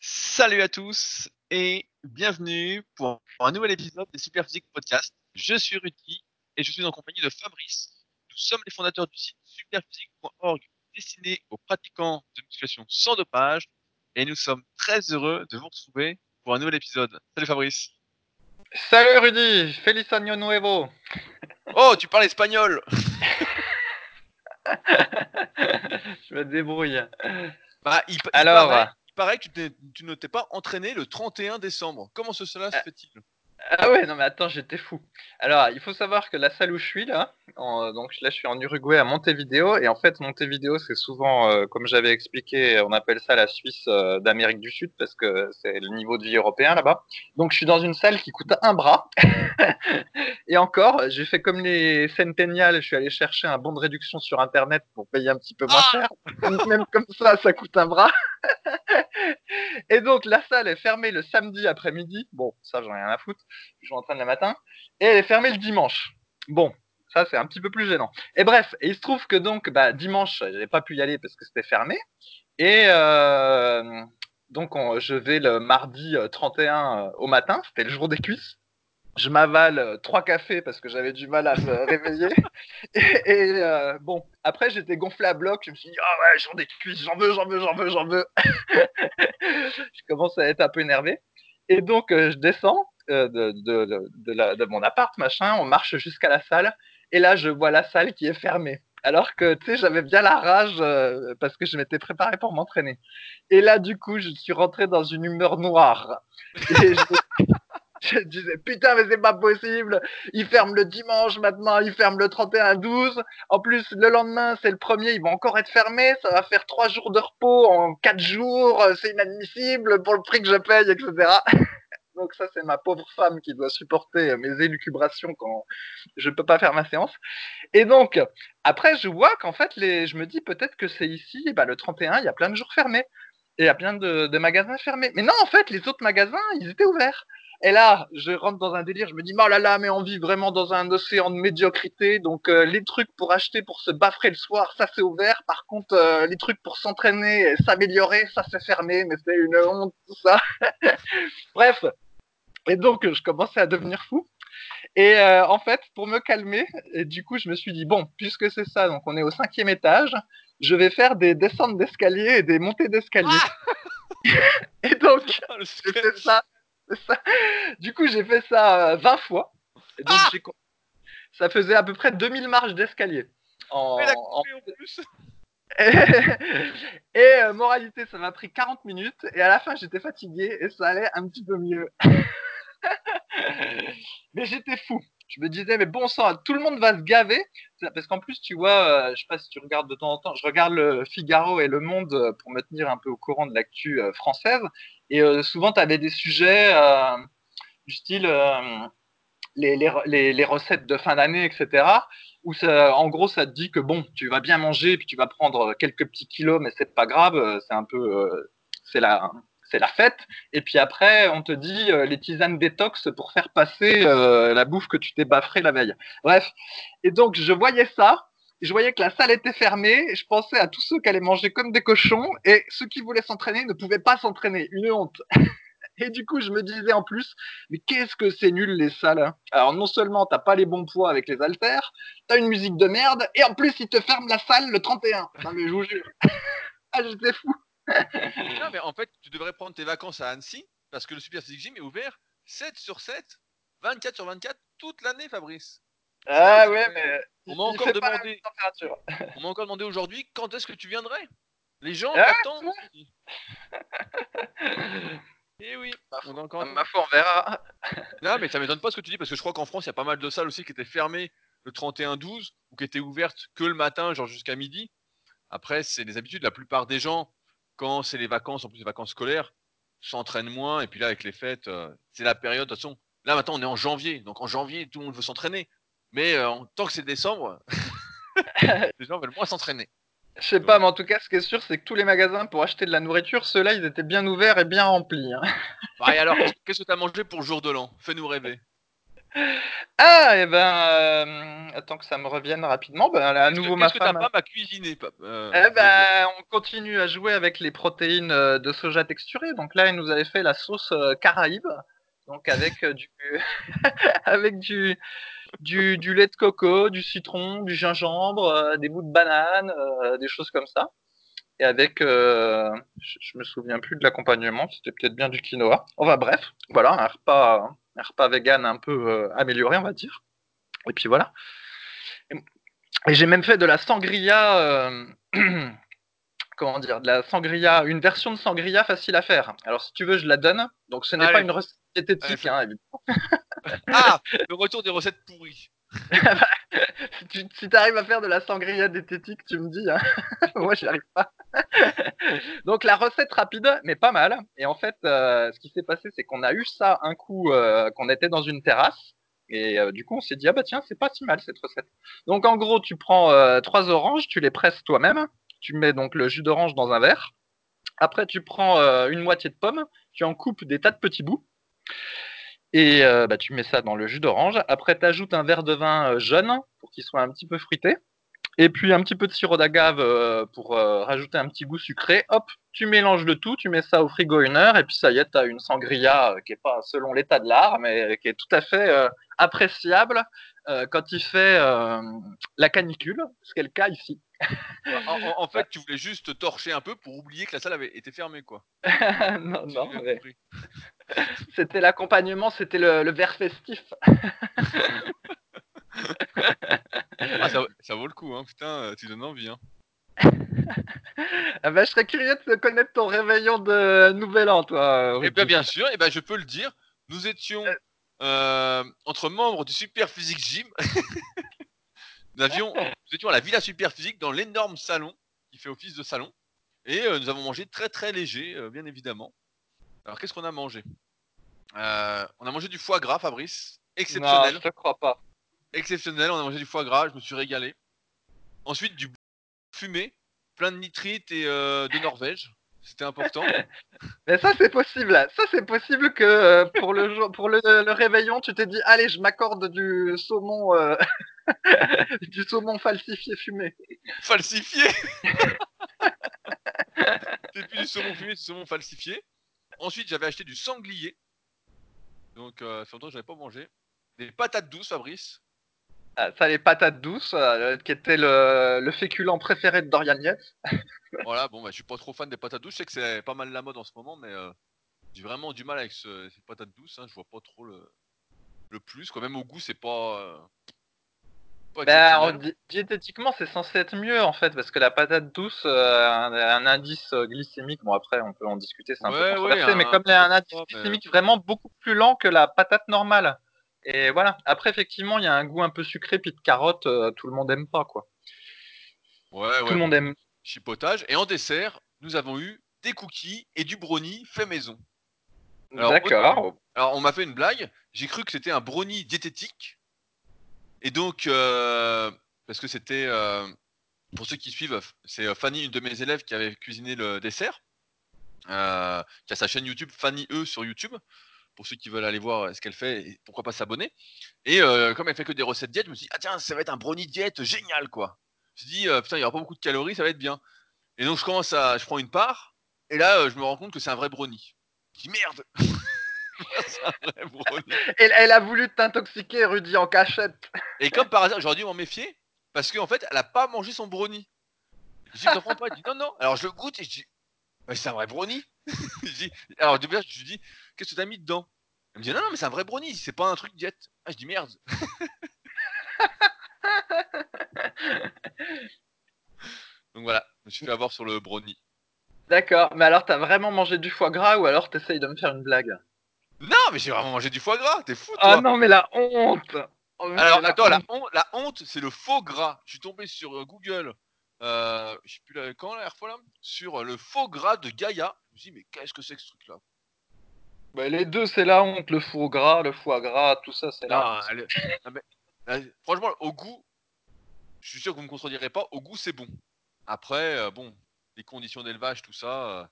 Salut à tous et bienvenue pour un nouvel épisode des Superphysique Podcast. Je suis Rudy et je suis en compagnie de Fabrice. Nous sommes les fondateurs du site superphysique.org destiné aux pratiquants de musculation sans dopage et nous sommes très heureux de vous retrouver pour un nouvel épisode. Salut Fabrice. Salut Rudy, feliz año nuevo. Oh, tu parles espagnol Je me débrouille. Bah, il, Alors, paraît, il paraît que tu tu ne t'es pas entraîné le 31 décembre. Comment ce- cela se Euh, fait-il? Ah ouais, non mais attends, j'étais fou. Alors, il faut savoir que la salle où je suis là, en- donc là je suis en Uruguay à Montevideo, et en fait Montevideo c'est souvent, euh, comme j'avais expliqué, on appelle ça la Suisse euh, d'Amérique du Sud parce que c'est le niveau de vie européen là-bas. Donc je suis dans une salle qui coûte un bras. et encore, j'ai fait comme les centennials, je suis allé chercher un bon de réduction sur internet pour payer un petit peu moins Ah cher. Même comme ça, ça coûte un bras. Et donc la salle est fermée le samedi après-midi. Bon, ça j'en ai rien à foutre. Je m'entraîne le matin. Et elle est fermée le dimanche. Bon, ça c'est un petit peu plus gênant. Et bref, et il se trouve que donc bah, dimanche, j'avais pas pu y aller parce que c'était fermé. Et euh, donc on- je vais le mardi euh, 31 euh, au matin. C'était le jour des cuisses. Je m'avale euh, trois cafés parce que j'avais du mal à me réveiller. Et, et, euh, bon, après j'étais gonflé à bloc. Je me suis dit ah ouais, jour des cuisses, j'en veux, j'en veux, j'en veux, j'en veux. je commence à être un peu énervé. Et donc, euh, je descends euh, de, de, de, de la- de mon appart, machin, on marche jusqu'à la salle, et là, je vois la salle qui est fermée. Alors que, tu sais, j'avais bien la rage euh, parce que je m'étais préparé pour m'entraîner. Et là, du coup, je suis rentré dans une humeur noire. Et je, je disais, putain, mais c'est pas possible. Ils ferment le dimanche maintenant, ils ferment le 31-12. En plus, le lendemain, c'est le premier, ils vont encore être fermés. Ça va faire trois jours de repos en quatre jours. C'est inadmissible pour le prix que je paye, etc. Donc ça, c'est ma pauvre femme qui doit supporter mes élucubrations quand je peux pas faire ma séance. Et donc, après, je vois qu'en fait, les... je me dis peut-être que c'est ici, bah, le 31, il y a plein de jours fermés. Et il y a plein de, magasins fermés. Mais non, en fait, les autres magasins, ils étaient ouverts. Et là, je rentre dans un délire, je me dis, oh là là, mais on vit vraiment dans un océan de médiocrité. Donc, euh, les trucs pour acheter, pour se baffrer le soir, ça c'est ouvert. Par contre, euh, les trucs pour s'entraîner s'améliorer, ça c'est fermé. Mais c'est une honte, tout ça. Bref. Et donc, je commençais à devenir fou. Et euh, en fait, pour me calmer, et du coup, je me suis dit, bon, puisque c'est ça, donc on est au cinquième étage, je vais faire des descentes d'escalier et des montées d'escalier. et donc, Ah, j'ai fait suspense. ça. Du coup, j'ai fait ça euh, 20 fois. Et donc, Ah ça faisait à peu près 2000 marches d'escalier. En, Mais la en- coupé en plus. et euh, moralité, ça m'a pris 40 minutes. Et à la fin, j'étais fatigué et ça allait un petit peu mieux. mais j'étais fou. Je me disais, mais bon sang, tout le monde va se gaver. Parce qu'en plus, tu vois, euh, je sais pas si tu regardes de temps en temps, je regarde le Figaro et le Monde euh, pour me tenir un peu au courant de l'actu euh, française. Et souvent, tu avais des sujets du style les, recettes de fin d'année, etc. Où en gros, ça te dit que bon, tu vas bien manger, puis tu vas prendre quelques petits kilos, mais c'est pas grave, c'est un peu, c'est la, c'est la fête. Et puis après, on te dit euh, les tisanes détox pour faire passer euh, la bouffe que tu t'es baffré la veille. Bref. Et donc, je voyais ça. Je voyais que la salle était fermée. Je pensais à tous ceux qui allaient manger comme des cochons et ceux qui voulaient s'entraîner ne pouvaient pas s'entraîner. Une honte. Et du coup, je me disais en plus, mais qu'est-ce que c'est nul les salles. hein. Alors non seulement t'as pas les bons poids avec les haltères, t'as une musique de merde, et en plus ils te ferment la salle le 31. Non mais je vous jure. ah j'étais fou. Non, mais en fait, tu devrais prendre tes vacances à Annecy parce que le Super Physique Gym est ouvert 7 sur 7, 24 sur 24 toute l'année, Fabrice. Ah ouais, mais On m'a encore demandé, on encore aujourd'hui quand est-ce que tu viendrais? Les gens Ah, t'attendent. Eh oui, Ma on encore Ma foi, on verra. Non, mais ça m'étonne pas ce que tu dis parce que je crois qu'en France, il y a pas mal de salles aussi qui étaient fermées le 31-12 ou qui étaient ouvertes que le matin, genre jusqu'à midi. Après, c'est des habitudes. La plupart des gens, quand c'est les vacances, en plus les vacances scolaires, s'entraînent moins. Et puis là, avec les fêtes, euh, c'est la période. De toute façon, là maintenant, on est en janvier. Donc en janvier, tout le monde veut s'entraîner. Mais euh, en tant que c'est décembre, les gens veulent moins s'entraîner. Je sais pas, mais en tout cas, ce qui est sûr, c'est que tous les magasins pour acheter de la nourriture, ceux-là, ils étaient bien ouverts et bien remplis. hein. Bah, et alors, qu'est-ce que tu as mangé pour le jour de l'an? Fais-nous rêver. Ah, et ben, euh, attends que ça me revienne rapidement. Ben, à nouveau, ma Qu'est-ce que ta femme. a cuisiné pap- euh, Eh ben, on continue à jouer avec les protéines euh, de soja texturées. Donc là, elle nous avait fait la sauce Caraïbe, donc avec du, avec du, du, du lait de coco, du citron, du gingembre, euh, des bouts de banane, des choses comme ça. Et avec, je, je me souviens plus de l'accompagnement, c'était peut-être bien du quinoa. Enfin bref, voilà, un repas, un repas vegan un peu euh, amélioré, on va dire. Et puis voilà. Et, et j'ai même fait de la sangria. Euh, comment dire, de la sangria, une version de sangria facile à faire. Alors si tu veux, je la donne. Donc ce n'est Allez. pas une recette diététique, hein, évidemment. Ah, le retour des recettes pourries. Si tu si arrives à faire de la sangria diététique, tu me dis. Hein. Moi, j'y arrive pas. Donc la recette rapide, mais pas mal. Et en fait, euh, ce qui s'est passé, c'est qu'on a eu ça un coup, euh, qu'on était dans une terrasse. Et euh, du coup, on s'est dit, ah bah tiens, c'est pas si mal cette recette. Donc en gros, tu prends trois oranges, tu les presses toi-même. Tu mets donc le jus d'orange dans un verre. Après, tu prends une moitié de pomme, tu en coupes des tas de petits bouts. Et euh, bah, tu mets ça dans le jus d'orange. Après, tu ajoutes un verre de vin euh, jaune pour qu'il soit un petit peu fruité. Et puis un petit peu de sirop d'agave euh, pour rajouter un petit goût sucré. Hop, tu mélanges le tout, tu mets ça au frigo une heure, et puis ça y est, tu as une sangria qui est pas selon l'état de l'art, mais qui est tout à fait appréciable euh, quand il fait euh, la canicule, ce qui est le cas ici. En, en- en fait, tu voulais juste torcher un peu pour oublier que la salle avait été fermée, quoi. non, Si non, mais c'était l'accompagnement, c'était le, le verre festif. Ah, ça, ça vaut le coup, hein. Putain, euh, tu donnes envie, hein. Ah bah, je serais curieux de connaître ton réveillon de Nouvel An, toi. Eh bien, bien sûr, eh ben, je peux le dire. Nous étions euh, entre membres du Super Physique Gym. nous, avions, nous étions à la Villa Super Physique dans l'énorme salon qui fait office de salon. Et euh, nous avons mangé très très léger, euh, bien évidemment. Alors, qu'est-ce qu'on a mangé? On a mangé du foie gras, Fabrice. Non, Exceptionnel. je te crois pas. Exceptionnel. On a mangé du foie gras, je me suis régalé. Ensuite, du fumé, plein de nitrites et de Norvège. C'était important. Mais ça, c'est possible. Ça, c'est possible que euh, pour le jour, pour le, le réveillon, tu t'es dit, allez, je m'accorde du saumon, euh, du saumon falsifié fumé. falsifié. c'est plus du saumon fumé, c'est du saumon falsifié. Ensuite, j'avais acheté du sanglier. Donc, euh, ça fait longtemps que j'avais pas mangé. Des patates douces, Fabrice. Ah, ça, les patates douces, euh, qui étaient le, le féculent préféré de Dorian Yates. Voilà, bon, bah, je suis pas trop fan des patates douces. Je sais que c'est pas mal la mode en ce moment, mais euh, j'ai vraiment du mal avec ce- ces patates douces. hein. Je vois pas trop le, le plus. Quand même, au goût, c'est pas. euh, pas di- diététiquement, c'est censé être mieux, en fait, parce que la patate douce euh, a un, un indice euh, glycémique, bon, après, on peut en discuter, c'est un Ouais, peu ouais, controversé, mais un comme il y a un indice mais- glycémique vraiment beaucoup plus lent que la patate normale. Et voilà. Après, effectivement, il y a un goût un peu sucré, puis de carotte, euh, tout le monde aime pas, quoi. Ouais, Tout ouais. le monde aime. Chipotage. Et en dessert, nous avons eu des cookies et du brownie fait maison. Alors, D'accord. Alors, on m'a fait une blague. J'ai cru que c'était un brownie diététique. Et donc, euh, parce que c'était, euh, pour ceux qui suivent, c'est Fanny, une de mes élèves, qui avait cuisiné le dessert. euh, qui a sa chaîne YouTube, Fanny E sur YouTube. Pour ceux qui veulent aller voir ce qu'elle fait et pourquoi pas s'abonner. Et euh, comme elle fait que des recettes diète, je me suis dit, ah tiens, ça va être un brownie diète génial quoi. Je me suis dit, euh, putain, il y aura pas beaucoup de calories, ça va être bien. Et donc, je commence à, je prends une part. Et là, euh, je me rends compte que c'est un vrai brownie. Je dis, merde un vrai. Elle, elle a voulu t'intoxiquer, Rudy, en cachette. Et comme par hasard, j'aurais dû m'en méfier parce qu'en fait, elle a pas mangé son brownie. Je dis, t'en prends pas Elle dit, non, non. Alors je le goûte et je dis, mais c'est un vrai brownie. je dis, alors je lui dis, qu'est-ce que t'as mis dedans Elle me dit, non, non, mais c'est un vrai brownie, c'est pas un truc diète. Ah, je dis, merde. Donc voilà, je me suis fait avoir sur le brownie. D'accord. Mais alors, t'as vraiment mangé du foie gras ou alors t'essayes de me faire une blague? Non, mais j'ai vraiment mangé du foie gras, t'es fou, toi Ah non, mais la honte Oh, mais Alors la attends, la honte. honte, la honte c'est le faux gras. Je suis tombé sur euh, Google, euh, je sais plus la- quand la dernière fois là, sur euh, le faux gras de Gaïa. Je me suis dit, mais qu'est-ce que c'est que ce truc là Bah, les deux, c'est la honte. Le foie gras, le foie gras, tout ça, c'est la honte. elle- non, mais, franchement, au goût, je suis sûr que vous me contredirez pas, au goût c'est bon. Après, euh, bon, les conditions d'élevage, tout ça, euh,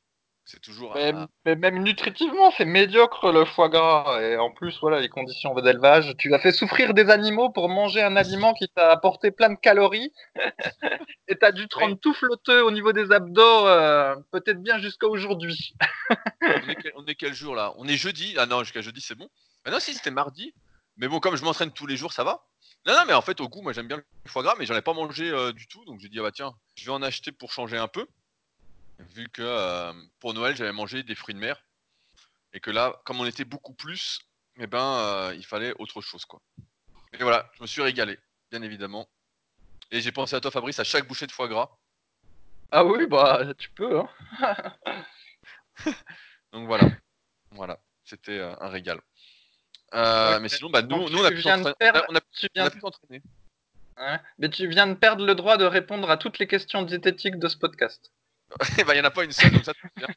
C'est toujours. Mais, un- mais même nutritivement, c'est médiocre le foie gras. Et en plus, voilà, les conditions d'élevage. Tu as fait souffrir des animaux pour manger un aliment qui t'a apporté plein de calories. et t'as dû te rendre tout flotteux au niveau des abdos, euh, peut-être bien jusqu'à aujourd'hui. on, est quel, on est quel jour là? On est jeudi? Ah non, jusqu'à jeudi, c'est bon. Ah non, si, c'était mardi. Mais bon, comme je m'entraîne tous les jours, ça va. Non, non, mais en fait, au goût, moi j'aime bien le foie gras, mais j'en ai pas mangé euh, du tout. Donc j'ai dit, ah bah tiens, je vais en acheter pour changer un peu. Vu que euh, pour Noël, j'avais mangé des fruits de mer. Et que là, comme on était beaucoup plus, eh ben, euh, il fallait autre chose, quoi. Et voilà, je me suis régalé, bien évidemment. Et j'ai pensé à toi, Fabrice, à chaque bouchée de foie gras. Ah oui, bah, tu peux, hein. Donc voilà, voilà, c'était euh, un régal. Mais sinon, bah, nous, nous, on a pu viens de s'entraîner. perdre- On a, Tu on a viens, pu s'entraîner. Mais tu viens de perdre le droit de répondre à toutes les questions diététiques de ce podcast. Ben, il n'y en a pas une seule, donc ça, c'est bien.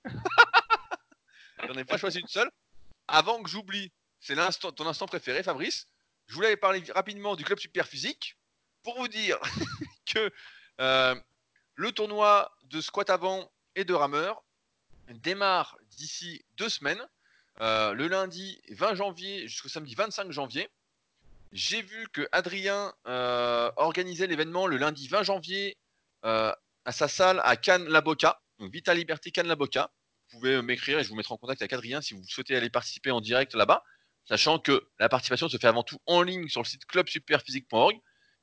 J'en ai pas choisi une seule. Avant que j'oublie, c'est ton instant préféré, Fabrice. Je voulais parler rapidement du club super physique pour vous dire que euh, le tournoi de squat avant et de rameur démarre d'ici deux semaines, euh, le lundi 20 janvier jusqu'au samedi 25 janvier. J'ai vu que Adrien euh, organisait l'événement le lundi 20 janvier à sa salle à Cannes-la-Boca, donc Vita Liberté Cannes-la-Boca. Vous pouvez m'écrire et je vous mettrai en contact avec Adrien si vous souhaitez aller participer en direct là-bas, sachant que la participation se fait avant tout en ligne sur le site clubsuperphysique.org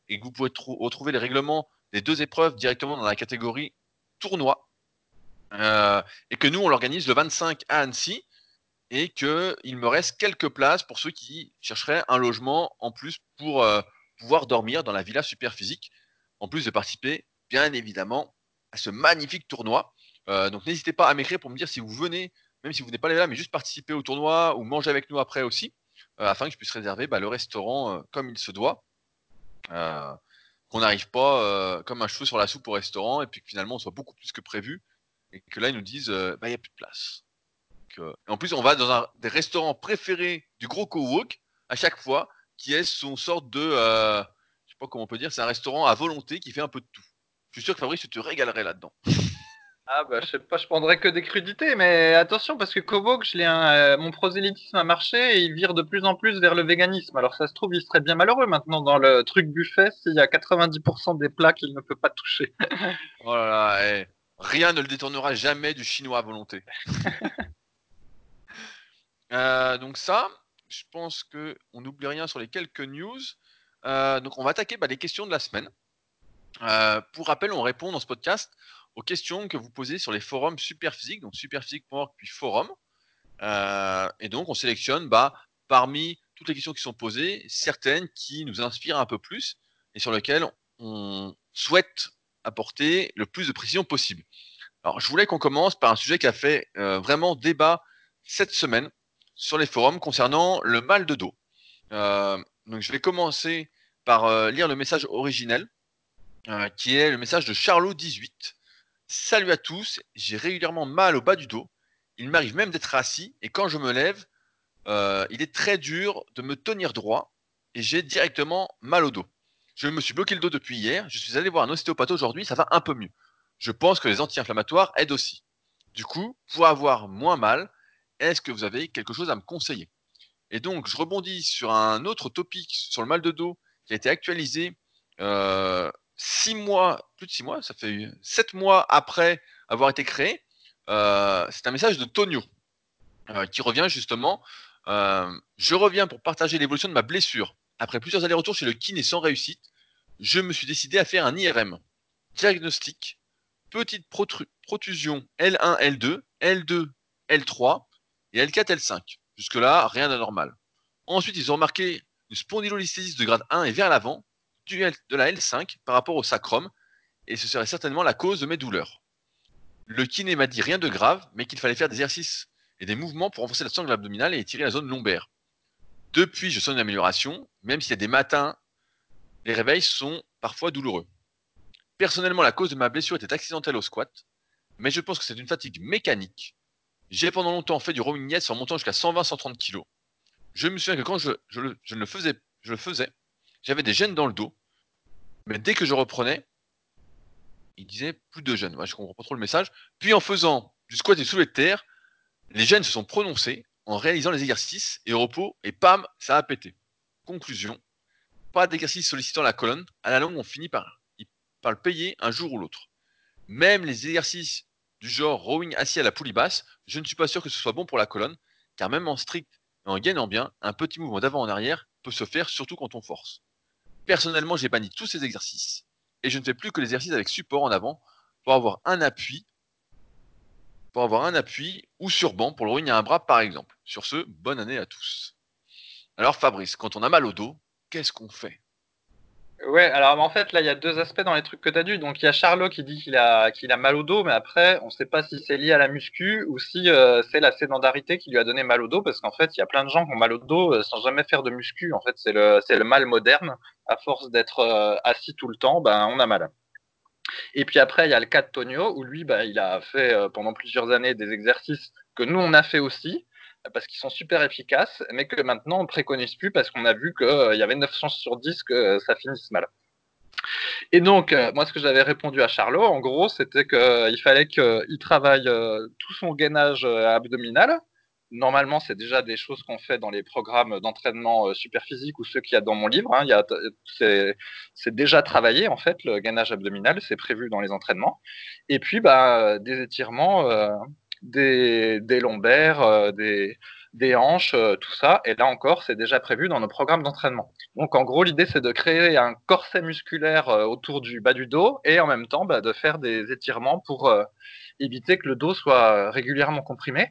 et que vous pouvez trou- retrouver les règlements des deux épreuves directement dans la catégorie tournoi. Euh, et que nous, on l'organise le 25 à Annecy et qu'il me reste quelques places pour ceux qui chercheraient un logement en plus pour euh, pouvoir dormir dans la villa super physique, en plus de participer bien évidemment ce magnifique tournoi. Euh, donc n'hésitez pas à m'écrire pour me dire si vous venez, même si vous n'êtes pas là, mais juste participer au tournoi ou manger avec nous après aussi, euh, afin que je puisse réserver bah, le restaurant euh, comme il se doit. Qu'on n'arrive pas comme un cheveu sur la soupe au restaurant et puis que finalement on soit beaucoup plus que prévu et que là ils nous disent bah il n'y a plus de place. En plus on va dans un des restaurants préférés du gros co-walk à chaque fois qui est son sorte de je sais pas comment on peut dire c'est un restaurant à volonté qui fait un peu de tout. Je suis sûr que Fabrice tu te régalerais là-dedans. Ah bah je sais pas, je prendrais que des crudités, mais attention parce que Kobok, je l'ai un, euh, mon prosélytisme a marché et il vire de plus en plus vers le véganisme. Alors ça se trouve, il serait bien malheureux maintenant dans le truc buffet s'il y a 90% des plats qu'il ne peut pas toucher. Oh là là, eh, rien ne le détournera jamais du chinois à volonté. Euh, donc ça, je pense que on n'oublie rien sur les quelques news. Euh, donc on va attaquer bah, les questions de la semaine. Euh, pour rappel, on répond dans ce podcast aux questions que vous posez sur les forums Superphysique, donc superphysique.org puis forum. Euh, et donc on sélectionne bah, parmi toutes les questions qui sont posées, certaines qui nous inspirent un peu plus et sur lesquelles on souhaite apporter le plus de précision possible. Alors je voulais qu'on commence par un sujet qui a fait euh, vraiment débat cette semaine sur les forums concernant le mal de dos. Euh, donc je vais commencer par lire le message originel, euh, qui est le message de Charlot18. Salut à tous, j'ai régulièrement mal au bas du dos. Il m'arrive même d'être assis et quand je me lève, euh, il est très dur de me tenir droit et j'ai directement mal au dos. Je me suis bloqué le dos depuis hier, je suis allé voir un ostéopathe aujourd'hui, ça va un peu mieux. Je pense que les anti-inflammatoires aident aussi. Du coup, pour avoir moins mal, est-ce que vous avez quelque chose à me conseiller? Et donc, je rebondis sur un autre topic sur le mal de dos qui a été actualisé euh, six mois, plus de six mois, ça fait sept mois après avoir été créé. Euh, c'est un message de Tonio euh, qui revient justement. Euh, je reviens pour partager l'évolution de ma blessure. Après plusieurs allers-retours chez le kiné sans réussite, je me suis décidé à faire un IRM. Diagnostic petite protusion L1, L2, L2, L3 et L4, L5. Jusque-là, rien d'anormal. Ensuite, ils ont remarqué une spondylolisthésis de grade 1 et vers l'avant de la L5 par rapport au sacrum, et ce serait certainement la cause de mes douleurs. Le kiné m'a dit rien de grave, mais qu'il fallait faire des exercices et des mouvements pour renforcer la sangle abdominale et étirer la zone lombaire. Depuis, je sens une amélioration, même s'il y a des matins, les réveils sont parfois douloureux. Personnellement, la cause de ma blessure était accidentelle au squat, mais je pense que c'est une fatigue mécanique. J'ai pendant longtemps fait du rowing net en montant jusqu'à 120-130 kg. Je me souviens que quand je le faisais, j'avais des gènes dans le dos, mais dès que je reprenais, il disait plus de gêne. Ouais, je comprends pas trop le message. Puis en faisant du squat et du soulevé de terre, les jeunes se sont prononcés en réalisant les exercices et au repos, et pam, ça a pété. Conclusion, pas d'exercice sollicitant la colonne, à la longue, on finit par, par le payer un jour ou l'autre. Même les exercices du genre rowing assis à la poulie basse, je ne suis pas sûr que ce soit bon pour la colonne, car même en strict et en gainant bien, un petit mouvement d'avant en arrière peut se faire surtout quand on force. Personnellement, j'ai banni tous ces exercices, et je ne fais plus que les exercices avec support en avant pour avoir un appui pour avoir un appui ou sur banc pour le rowing à un bras par exemple. Sur ce, bonne année à tous. Alors Fabrice, quand on a mal au dos, qu'est-ce qu'on fait? Ouais, alors en fait, là, il y a deux aspects dans les trucs que tu as dit. Donc, il y a Charlot qui dit qu'il a, qu'il a mal au dos, mais après, on ne sait pas si c'est lié à la muscu ou si euh, c'est la sédentarité qui lui a donné mal au dos, parce qu'en fait, il y a plein de gens qui ont mal au dos euh, sans jamais faire de muscu. En fait, c'est le, le mal moderne. À force d'être euh, assis tout le temps, ben, on a mal. Et puis après, il y a le cas de Tonio, où lui, bah, il a fait pendant plusieurs années des exercices que nous, on a fait aussi, parce qu'ils sont super efficaces, mais que maintenant, on ne préconise plus parce qu'on a vu qu'il euh, y avait 9 chances sur 10 que euh, ça finisse mal. Et donc, moi, ce que j'avais répondu à Charlot, en gros, c'était qu'il fallait qu'il travaille tout son gainage abdominal, normalement, c'est déjà des choses qu'on fait dans les programmes d'entraînement euh, super physique ou ceux qu'il y a dans mon livre. Hein. c'est déjà travaillé, en fait, le gainage abdominal, c'est prévu dans les entraînements. Et puis, bah, des étirements, euh, des, lombaires, euh, des, des hanches, tout ça. Et là encore, c'est déjà prévu dans nos programmes d'entraînement. Donc, en gros, l'idée, c'est de créer un corset musculaire autour du bas du dos et en même temps, bah, de faire des étirements pour éviter que le dos soit régulièrement comprimé.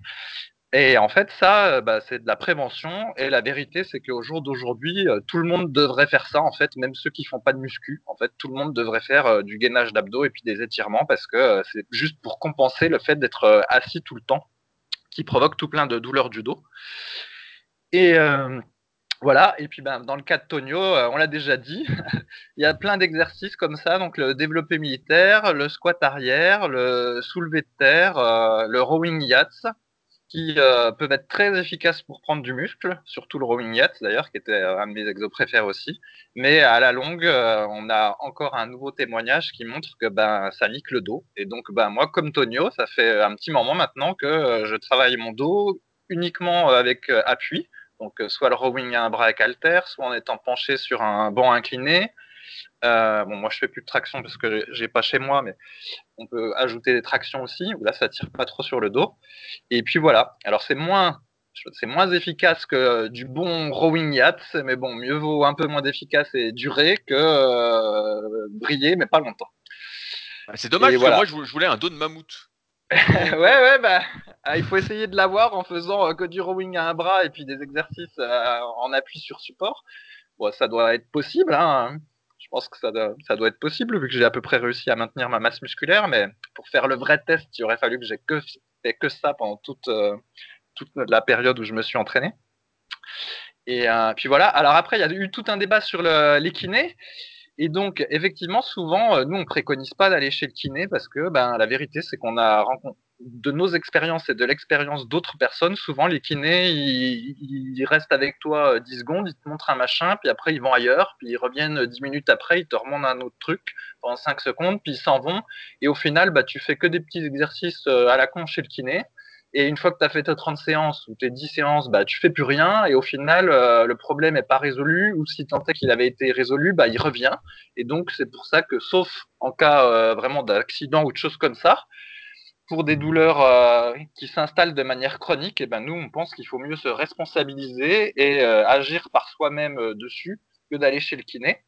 Et en fait, ça, euh, bah, c'est de la prévention. Et la vérité, c'est qu'au jour d'aujourd'hui, euh, tout le monde devrait faire ça. En fait, même ceux qui font pas de muscu, en fait, tout le monde devrait faire euh, du gainage d'abdos et puis des étirements parce que c'est juste pour compenser le fait d'être assis tout le temps, qui provoque tout plein de douleurs du dos. Et voilà. Et puis, ben, dans le cas de Tonio, on l'a déjà dit, il y a plein d'exercices comme ça. Donc, le développé militaire, le squat arrière, le soulevé de terre, le rowing yachts qui euh, peuvent être très efficaces pour prendre du muscle, surtout le rowing yacht d'ailleurs, qui était euh, un de mes exos préférés aussi. Mais à la longue, euh, on a encore un nouveau témoignage qui montre que ben, ça nique le dos. Et donc, ben, moi, comme Tonio, ça fait un petit moment maintenant que je travaille mon dos uniquement avec appui. Donc, soit le rowing à un bras avec halter, soit en étant penché sur un banc incliné, euh, bon, moi, je fais plus de traction parce que j'ai pas chez moi, mais on peut ajouter des tractions aussi. Où là, ça tire pas trop sur le dos. Et puis voilà. Alors, c'est moins, c'est moins efficace que du bon rowing yacht, mais bon, mieux vaut un peu moins efficace et durer que euh, briller, mais pas longtemps. Bah, c'est dommage, parce que moi, je voulais un dos de mammouth. ouais, ouais, bah, ah, il faut essayer de l'avoir en faisant euh, que du rowing à un bras et puis des exercices en appui sur support. Bon, ça doit être possible, hein. Je pense que ça doit, être possible vu que j'ai à peu près réussi à maintenir ma masse musculaire, mais pour faire le vrai test, il aurait fallu que j'ai que fait que ça pendant toute, euh, toute la période où je me suis entraîné. Et euh, puis voilà. Alors après, il y a eu tout un débat sur les kinés. Et donc, effectivement, souvent, euh, nous, on préconise pas d'aller chez le kiné parce que, ben, la vérité, c'est qu'on a rencontré de nos expériences et de l'expérience d'autres personnes, souvent les kinés, ils, restent avec toi 10 secondes, ils te montrent un machin, puis après ils vont ailleurs, puis ils reviennent 10 minutes après, ils te remontent un autre truc pendant 5 secondes, puis ils s'en vont. Et au final, bah, tu fais que des petits exercices à la con chez le kiné. Et une fois que tu as fait tes 30 séances ou tes 10 séances, bah, tu fais plus rien. Et au final, euh, le problème n'est pas résolu. Ou si tant est qu'il avait été résolu, bah, il revient. Et donc, c'est pour ça que, sauf en cas euh, vraiment d'accident ou de choses comme ça, pour des douleurs euh, qui s'installent de manière chronique, et eh ben nous, on pense qu'il faut mieux se responsabiliser et agir par soi-même dessus que d'aller chez le kiné.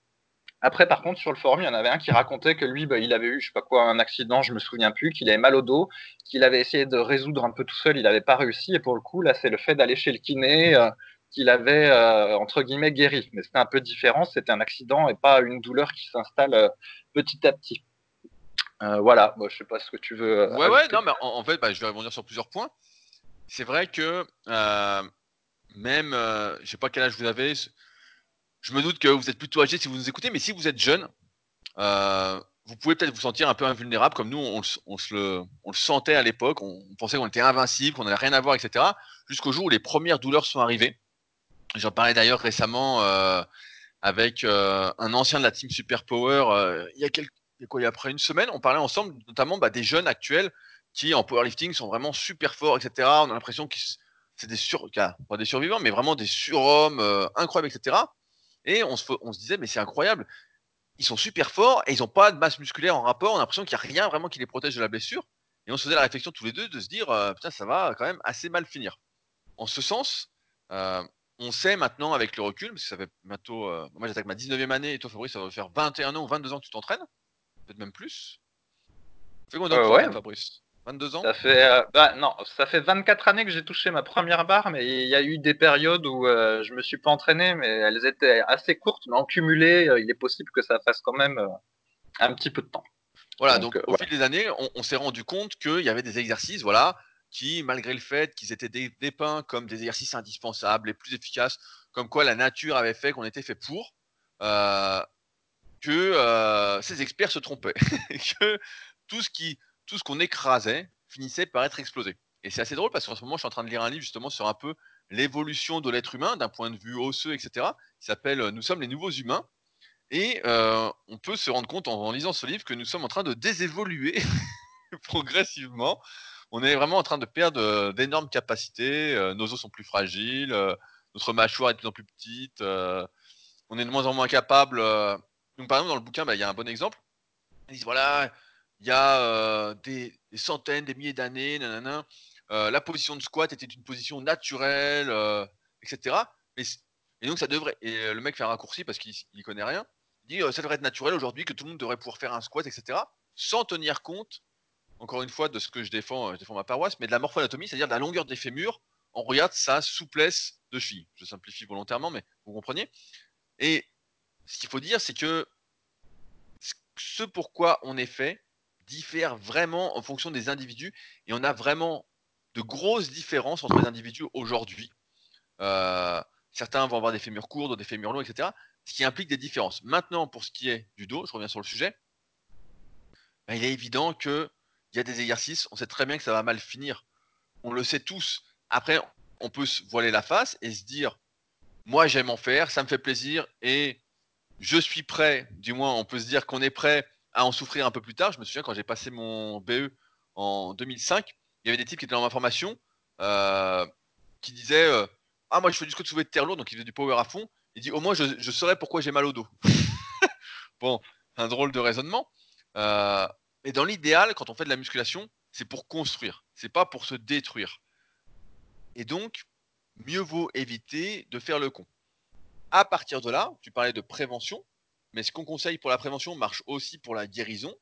Après, par contre, sur le forum, il y en avait un qui racontait que lui, bah, il avait eu, je sais pas quoi, un accident, je me souviens plus, qu'il avait mal au dos, qu'il avait essayé de résoudre un peu tout seul, il n'avait pas réussi. Et pour le coup, là, c'est le fait d'aller chez le kiné euh, qu'il avait, euh, entre guillemets, guéri. Mais c'était un peu différent, c'était un accident et pas une douleur qui s'installe euh, petit à petit. Voilà, moi, je sais pas ce que tu veux. ouais, ouais, non, mais en, fait, bah, je vais rebondir sur plusieurs points. C'est vrai que même, je sais pas quel âge vous avez, je me doute que vous êtes plutôt âgé si vous nous écoutez, mais si vous êtes jeune, euh, vous pouvez peut-être vous sentir un peu invulnérable, comme nous, on, se le, sentait à l'époque. On, pensait qu'on était invincible, qu'on n'avait rien à voir, etc. Jusqu'au jour où les premières douleurs sont arrivées. J'en parlais d'ailleurs récemment euh, avec euh, un ancien de la team Super Power. il y a quelques, quoi, il y a après une semaine, on parlait ensemble, notamment bah, des jeunes actuels qui en powerlifting sont vraiment super forts, etc. On a l'impression que c'est des sur, pas des survivants, mais vraiment des surhommes euh, incroyables, etc. Et on se, disait, mais c'est incroyable, ils sont super forts et ils n'ont pas de masse musculaire en rapport. On a l'impression qu'il n'y a rien vraiment qui les protège de la blessure. Et on se faisait la réflexion tous les deux de se dire, euh, putain, ça va quand même assez mal finir. En ce sens, euh, on sait maintenant avec le recul, parce que ça fait bientôt. Euh, moi, j'attaque ma 19e année et toi, Fabrice, ça va faire 21 ans ou 22 ans que tu t'entraînes. Peut-être même plus. Fais euh, ouais. Fabrice 22 ans? Ça fait bah, non, ça fait 24 années que j'ai touché ma première barre, mais il y a eu des périodes où je me suis pas entraîné, mais elles étaient assez courtes, mais en cumulé, il est possible que ça fasse quand même un petit peu de temps. Voilà, donc, au fil des années, on, on s'est rendu compte qu'il y avait des exercices, voilà, qui, malgré le fait qu'ils étaient dépeints comme des exercices indispensables et plus efficaces, comme quoi la nature avait fait qu'on était fait pour, euh, que euh, ces experts se trompaient, que tout ce qui, tout ce qu'on écrasait finissait par être explosé. Et c'est assez drôle parce qu'en ce moment, je suis en train de lire un livre justement sur un peu l'évolution de l'être humain d'un point de vue osseux, etc. qui s'appelle Nous sommes les nouveaux humains. Et euh, on peut se rendre compte en, lisant ce livre que nous sommes en train de désévoluer progressivement on est vraiment en train de perdre d'énormes capacités. nos os sont plus fragiles, notre mâchoire est de plus en plus petite. on est de moins en moins capable. Donc, par exemple, dans le bouquin, bah, il y a un bon exemple. Ils disent voilà, il y a des, centaines, des milliers d'années, la position de squat était une position naturelle, etc. et donc, ça devrait. Et le mec fait un raccourci parce qu'il ne connaît rien. Il dit ça devrait être naturel aujourd'hui que tout le monde devrait pouvoir faire un squat, etc. Sans tenir compte encore une fois, de ce que je défends, euh, je défends ma paroisse, mais de la morphoanatomie, c'est-à-dire de la longueur des fémurs. On regarde sa souplesse de cheville. Je simplifie volontairement, mais vous comprenez. Et ce qu'il faut dire, c'est que ce pourquoi on est fait diffère vraiment en fonction des individus, et on a vraiment de grosses différences entre les individus aujourd'hui. Euh, certains vont avoir des fémurs courts, d'autres des fémurs longs, etc. Ce qui implique des différences. Maintenant, pour ce qui est du dos, je reviens sur le sujet, ben, il est évident que il y a des exercices, on sait très bien que ça va mal finir. On le sait tous. Après, on peut se voiler la face et se dire, moi j'aime en faire, ça me fait plaisir et je suis prêt, du moins on peut se dire qu'on est prêt à en souffrir un peu plus tard. Je me souviens quand j'ai passé mon BE en 2005, il y avait des types qui étaient dans ma formation euh, qui disaient euh, Ah, moi je fais du squat soulevé de terre lourde, donc il faisait du power à fond. Il dit Au moins je, je saurais pourquoi j'ai mal au dos. bon, un drôle de raisonnement. Euh, et dans l'idéal, quand on fait de la musculation, c'est pour construire, c'est pas pour se détruire. Et donc, mieux vaut éviter de faire le con. À partir de là, tu parlais de prévention, mais ce qu'on conseille pour la prévention marche aussi pour la guérison,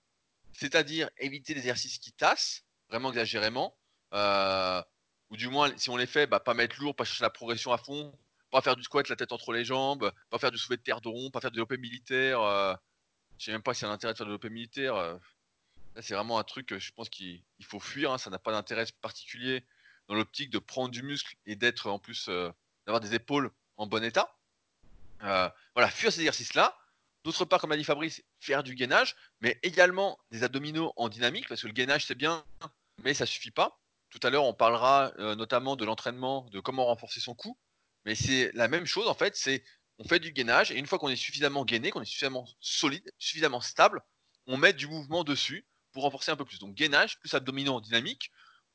c'est-à-dire éviter les exercices qui tassent, vraiment exagérément, euh, ou du moins, si on les fait, bah, pas mettre lourd, pas chercher la progression à fond, pas faire du squat la tête entre les jambes, pas faire du soulevé de terre de rond, pas faire du développé militaire. Euh, je sais même pas s'il y a un intérêt de faire du développé militaire. Euh, c'est vraiment un truc je pense qu'il faut fuir. Hein. Ça n'a pas d'intérêt particulier dans l'optique de prendre du muscle et d'être en plus euh, d'avoir des épaules en bon état. Euh, voilà, fuir ces exercices-là. D'autre part, comme l'a dit Fabrice, faire du gainage, mais également des abdominaux en dynamique, parce que le gainage c'est bien, mais ça suffit pas. Tout à l'heure, on parlera euh, notamment de l'entraînement, de comment renforcer son cou, mais c'est la même chose en fait. C'est on fait du gainage et une fois qu'on est suffisamment gainé, qu'on est suffisamment solide, suffisamment stable, on met du mouvement dessus pour renforcer un peu plus. Donc gainage plus abdominaux dynamique.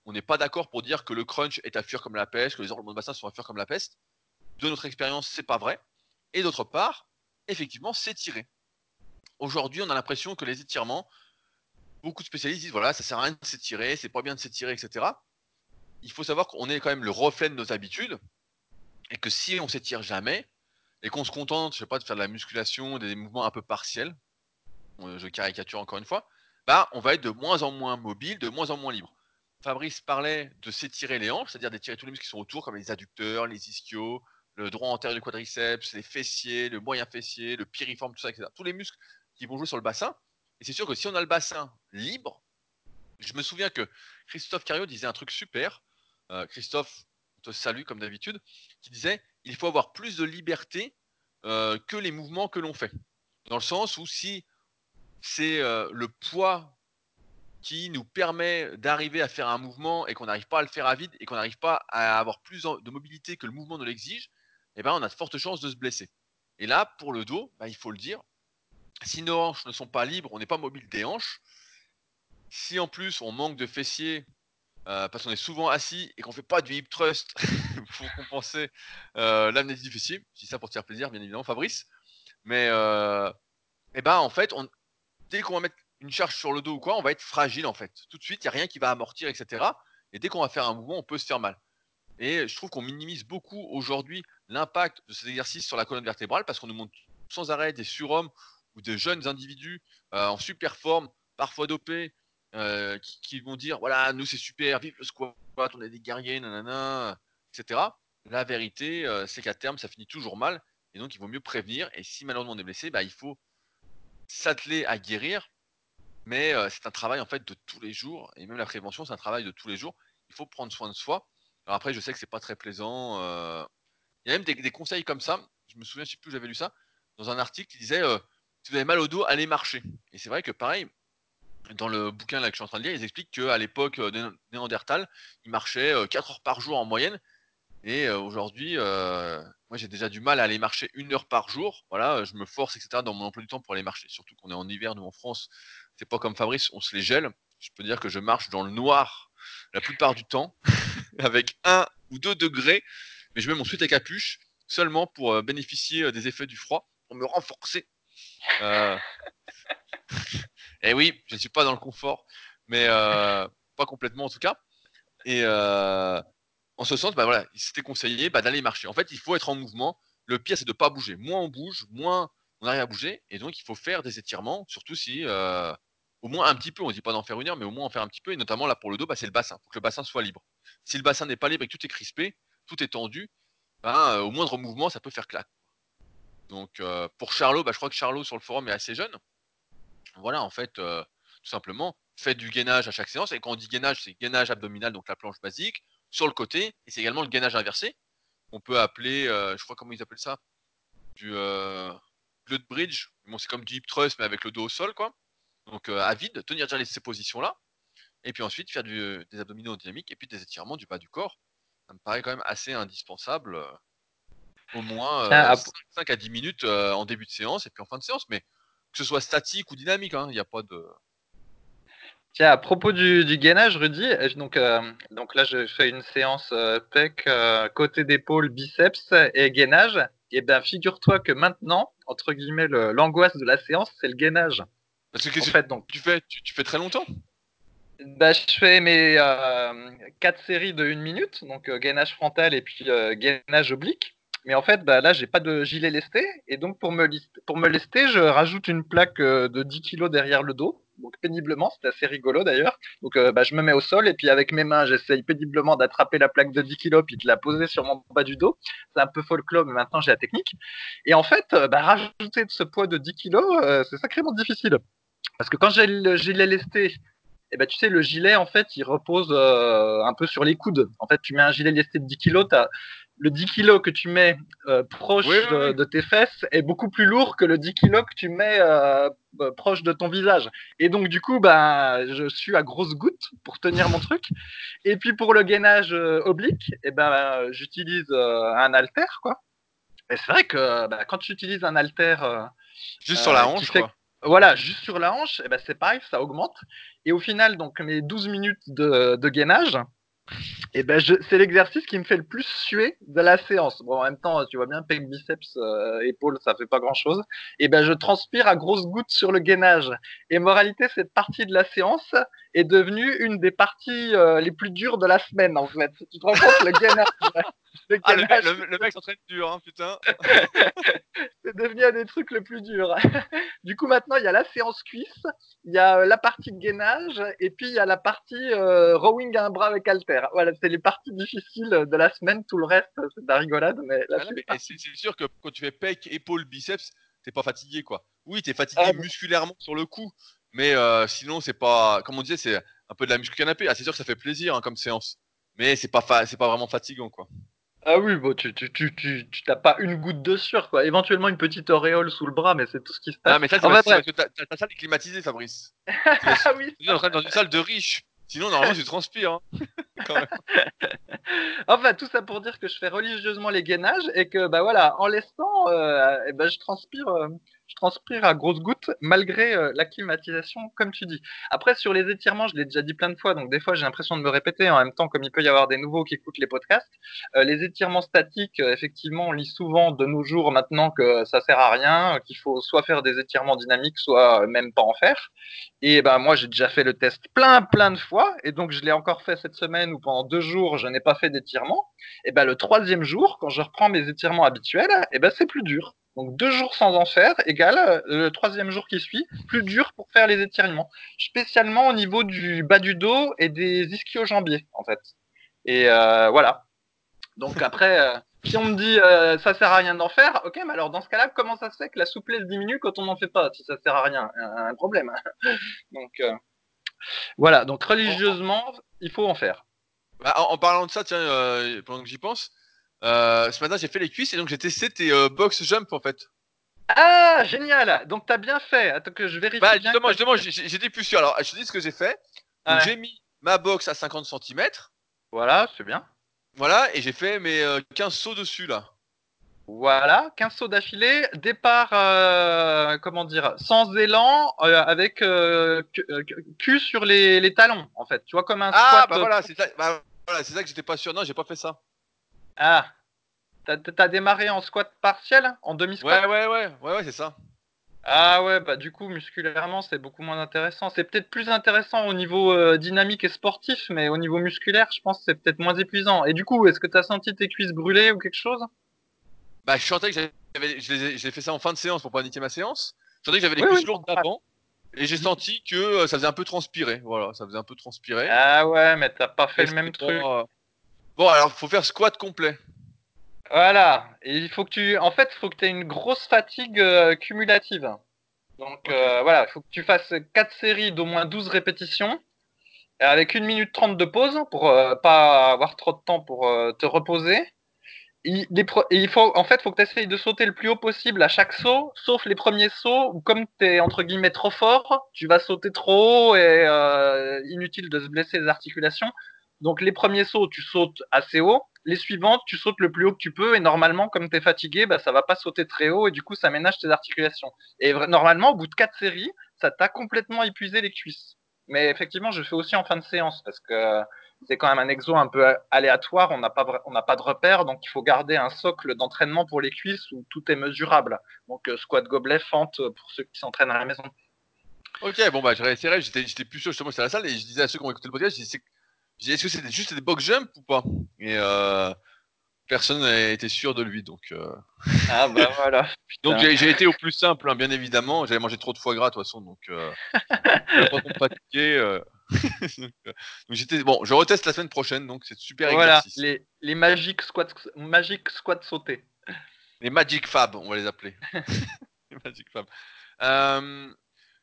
On n'est pas d'accord pour dire que le crunch est à fuir comme la peste, que les hormones de bassin sont à fuir comme la peste. De notre expérience, c'est pas vrai. Et d'autre part, effectivement, s'étirer. Aujourd'hui, on a l'impression que les étirements, beaucoup de spécialistes disent voilà, ça sert à rien de s'étirer, c'est pas bien de s'étirer, etc. Il faut savoir qu'on est quand même le reflet de nos habitudes et que si on s'étire jamais et qu'on se contente, je sais pas, de faire de la musculation, des mouvements un peu partiels, euh, je caricature encore une fois, bah, on va être de moins en moins mobile, de moins en moins libre. Fabrice parlait de s'étirer les hanches, c'est-à-dire d'étirer tous les muscles qui sont autour, comme les adducteurs, les ischios, le droit antérieur du quadriceps, les fessiers, le moyen fessier, le piriforme, tout ça, etc. Tous les muscles qui vont jouer sur le bassin. Et c'est sûr que si on a le bassin libre, je me souviens que Christophe Cario disait un truc super. Euh, Christophe, on te salue comme d'habitude, qui disait il faut avoir plus de liberté euh, que les mouvements que l'on fait. Dans le sens où si c'est le poids qui nous permet d'arriver à faire un mouvement et qu'on n'arrive pas à le faire à vide et qu'on n'arrive pas à avoir plus de mobilité que le mouvement ne l'exige, eh ben, on a de fortes chances de se blesser. Et là, pour le dos, bah, il faut le dire, si nos hanches ne sont pas libres, on n'est pas mobile des hanches, si en plus on manque de fessiers, euh, parce qu'on est souvent assis et qu'on fait pas du hip thrust pour compenser euh, l'amnésie du fessier, ça pour te faire plaisir, bien évidemment, Fabrice. Mais euh, eh ben en fait, on, dès qu'on va mettre une charge sur le dos ou quoi, on va être fragile en fait. Tout de suite, il n'y a rien qui va amortir, etc. Et dès qu'on va faire un mouvement, on peut se faire mal. Et je trouve qu'on minimise beaucoup aujourd'hui l'impact de ces exercices sur la colonne vertébrale parce qu'on nous montre sans arrêt des surhommes ou des jeunes individus euh, en super forme, parfois dopés, euh, qui, vont dire voilà, nous c'est super, vive le squat, on est des guerriers, nanana, etc. La vérité, euh, c'est qu'à terme, ça finit toujours mal. Et donc, il vaut mieux prévenir. Et si malheureusement on est blessé, bah, il faut s'atteler à guérir. Mais c'est un travail en fait de tous les jours. Et même la prévention, c'est un travail de tous les jours. Il faut prendre soin de soi. Alors après, je sais que c'est pas très plaisant. Euh... Il y a même des, conseils comme ça. Je me souviens, je sais plus j'avais lu ça dans un article qui disait euh, si vous avez mal au dos, allez marcher. Et c'est vrai que pareil, dans le bouquin là que je suis en train de lire, ils expliquent qu'à l'époque euh, de Néandertal, ils marchaient 4 heures par jour en moyenne. Et aujourd'hui, moi j'ai déjà du mal à aller marcher une heure par jour. Voilà, je me force, etc. dans mon emploi du temps pour aller marcher. Surtout qu'on est en hiver, nous en France, c'est pas comme Fabrice, on se les gèle. Je peux dire que je marche dans le noir la plupart du temps, avec 1 ou 2 degrés, mais je mets mon sweat à capuche seulement pour euh, bénéficier des effets du froid, pour me renforcer. Euh... Et oui, je ne suis pas dans le confort, mais euh, pas complètement en tout cas. Et euh, en ce sens, bah voilà, il s'était conseillé bah, d'aller marcher. En fait, il faut être en mouvement. Le pire, c'est de ne pas bouger. Moins on bouge, moins on arrive à bouger. Et donc, il faut faire des étirements, surtout si, euh, au moins un petit peu, on ne dit pas d'en faire une heure, mais au moins en faire un petit peu. Et notamment, là, pour le dos, bah, c'est le bassin. Il faut que le bassin soit libre. Si le bassin n'est pas libre et que tout est crispé, tout est tendu, bah, euh, au moindre mouvement, ça peut faire claque. Donc, euh, pour Charlot, bah, je crois que Charlot, sur le forum, est assez jeune. Voilà, en fait, euh, tout simplement, faites du gainage à chaque séance. Et quand on dit gainage, c'est gainage abdominal, donc la planche basique, sur le côté, et c'est également le gainage inversé. On peut appeler, je crois comment ils appellent ça, du glute bridge. C'est comme du hip thrust, mais avec le dos au sol, quoi. Donc euh, à vide, tenir déjà ces positions-là. Et puis ensuite, faire du, des abdominaux dynamiques et puis des étirements du bas du corps. Ça me paraît quand même assez indispensable. Euh, au moins Ah, 5, 5, à 10 minutes euh, en début de séance et puis en fin de séance. Mais que ce soit statique ou dynamique, hein, il n'y a pas de. Tiens, à propos du, du gainage, Rudy, donc, euh, donc là, je fais une séance euh, PEC, euh, côté d'épaule, biceps et gainage. Et ben, figure-toi que maintenant, entre guillemets, le- l'angoisse de la séance, c'est le gainage. Parce que En donc, tu fais tu, tu fais très longtemps bah, je fais mes euh, quatre séries de une minute, donc euh, gainage frontal et puis euh, gainage oblique. Mais en fait, bah, là, j'ai pas de gilet lesté, et donc pour me, pour me lester, je rajoute une plaque euh, de 10 kilos derrière le dos. Donc péniblement, c'est assez rigolo d'ailleurs. Donc bah, je me mets au sol et puis avec mes mains, j'essaye péniblement d'attraper la plaque de 10 kilos puis de la poser sur mon bas du dos. C'est un peu folklore, mais maintenant j'ai la technique. Et en fait, bah, rajouter de ce poids de 10 kilos, euh, c'est sacrément difficile. Parce que quand j'ai le gilet lesté, eh ben, tu sais, le gilet, en fait, il repose euh, un peu sur les coudes. En fait, tu mets un gilet lesté de 10 kg, le 10 kg que tu mets euh, proche Oui, oui, de, oui. de tes fesses est beaucoup plus lourd que le 10 kg que tu mets euh, proche de ton visage. Et donc, du coup, ben, je suis à grosses gouttes pour tenir mon truc. Et puis, pour le gainage oblique, eh ben, j'utilise un halter, quoi. Et c'est vrai que bah, quand tu utilises un halter Juste sur la hanche, fait quoi. Voilà, juste sur la hanche, eh ben c'est pareil, ça augmente. Et au final, donc mes 12 minutes de, gainage, eh ben c'est l'exercice qui me fait le plus suer de la séance. Bon, en même temps, tu vois bien, pec, biceps, euh, épaules, ça fait pas grand chose. Et ben je transpire à grosses gouttes sur le gainage. Et moralité, cette partie de la séance est devenue une des parties euh, les plus dures de la semaine, en fait. Tu te rends compte, le gainage, le Ah, le, mec- gainage, le, le mec s'entraîne dur, hein, putain. c'est devenu un des trucs le plus dur. du coup, maintenant, il y a la séance cuisse, il y a euh, la partie gainage, et puis il y a la partie euh, rowing à un bras avec halter. Voilà, c'est les parties difficiles de la semaine. Tout le reste, c'est de la rigolade, mais Ah c'est mais sûr que quand tu fais pec, épaule, biceps, t'es pas fatigué, quoi. Oui, t'es fatigué Ah, musculairement sur le coup, mais euh, sinon, c'est pas. Comme on disait, c'est un peu de la muscu canapé. Ah, c'est sûr que ça fait plaisir hein, comme séance, mais c'est pas, fa- c'est pas vraiment fatigant, quoi. Ah oui, bon, tu, tu, tu, tu, t'as pas une goutte de sueur, quoi. Éventuellement une petite auréole sous le bras, mais c'est tout ce qui se passe. Non, mais ça, c'est parce, parce que ta, ta- ta salle est climatisée, Fabrice. Ah oui, tu es en train dans une salle de riches. Sinon, normalement, tu transpires. Hein, quand même. Enfin, tout ça pour dire que je fais religieusement les gainages et que, bah voilà, en laissant, euh, eh ben, je transpire, euh, transpire à grosses gouttes malgré euh, la climatisation, comme tu dis. Après, sur les étirements, je l'ai déjà dit plein de fois, donc des fois j'ai l'impression de me répéter en même temps, comme il peut y avoir des nouveaux qui écoutent les podcasts. Euh, les étirements statiques, euh, effectivement, on lit souvent de nos jours maintenant que ça sert à rien, qu'il faut soit faire des étirements dynamiques, soit même pas en faire. Et ben moi, j'ai déjà fait le test plein, plein de fois, et donc je l'ai encore fait cette semaine où pendant deux jours, je n'ai pas fait d'étirement. Et ben le troisième jour, quand je reprends mes étirements habituels, et ben c'est plus dur. Donc deux jours sans en faire égale euh, le troisième jour qui suit, plus dur pour faire les étirements. Spécialement au niveau du bas du dos et des ischio-jambiers, en fait. Et euh, voilà. Donc après, euh, si on me dit euh, ça sert à rien d'en faire, ok, mais alors dans ce cas-là, comment ça se fait que la souplesse diminue quand on n'en fait pas Si ça sert à rien, un problème. donc euh, voilà. Donc religieusement, il faut en faire. Bah, en, en parlant de ça, tiens, euh, pendant que j'y pense, euh, ce matin j'ai fait les cuisses et donc j'ai testé tes euh, box jump en fait. Ah, génial Donc t'as bien fait. Attends que je vérifie Bah bien. justement, que- justement, j'étais plus sûr. Alors je te dis ce que j'ai fait. Ouais. j'ai mis ma box à 50 cm, Voilà, c'est bien. voilà, et j'ai fait mes euh, 15 sauts dessus là. Voilà, 15 sauts d'affilée, départ, euh, comment dire, sans élan, euh, avec euh, cu- cul sur les, les talons, en fait. Tu vois, comme un Ah squat. bah euh, voilà, c'est ça. Bah, voilà, c'est ça que j'étais pas sûr. Non, j'ai pas fait ça. Ah, t'as t'as démarré en squat partiel, en demi-squat Ouais, ouais, ouais, ouais, ouais, c'est ça. Ah ouais, bah du coup, musculairement, c'est beaucoup moins intéressant. C'est peut-être plus intéressant au niveau euh, dynamique et sportif, mais au niveau musculaire, je pense que c'est peut-être moins épuisant. Et du coup, est-ce que t'as senti tes cuisses brûler ou quelque chose? Bah je sentais que j'ai fait ça en fin de séance pour pas niquer ma séance. Je sentais que j'avais les Oui, cuisses oui, lourdes d'avant. Et j'ai senti que euh, ça faisait un peu transpirer. Voilà, ça faisait un peu transpirer. Ah ouais, mais t'as pas fait le même truc. euh, Bon, alors faut faire squat complet. Voilà. Et il faut que tu, en fait, faut que tu aies une grosse fatigue euh, cumulative. Donc euh, voilà, il faut que tu fasses 4 séries d'au moins 12 répétitions avec 1 minute 30 de pause pour euh, pas avoir trop de temps pour euh, te reposer. Il, et faut, en fait, faut que tu essayes de sauter le plus haut possible à chaque saut, sauf les premiers sauts où comme tu es entre guillemets trop fort, tu vas sauter trop haut et inutile de se blesser les articulations. Donc les premiers sauts, tu sautes assez haut. Les suivantes, tu sautes le plus haut que tu peux et normalement, comme tu es fatigué, bah, ça va pas sauter très haut et du coup, ça ménage tes articulations. Et normalement, au bout de quatre séries, ça t'a complètement épuisé les cuisses. Mais effectivement, je fais aussi en fin de séance parce que c'est quand même un exo un peu aléatoire, on n'a pas, pas de repère, donc il faut garder un socle d'entraînement pour les cuisses où tout est mesurable. Donc euh, squat gobelet, fente euh, pour ceux qui s'entraînent à la maison. Ok, bon bah je réessayerai. J'étais, plus sûr justement, la salle et je disais à ceux qui ont écouté le podcast, je disais, est-ce que c'était juste des box jump ou pas? Et euh, personne n'a été sûr de lui, donc. euh, Ah bah voilà. Donc j'ai, j'ai été au plus simple, hein, bien évidemment. J'avais mangé trop de foie gras de toute façon, donc. Euh, pas trop pratiqué. euh, donc, euh, donc j'étais bon. Je reteste la semaine prochaine, donc c'est super Voilà, exercice. les, les magic squats, magic squats sautés. Les Magic Fab, on va les appeler. les Magic Fab. Euh,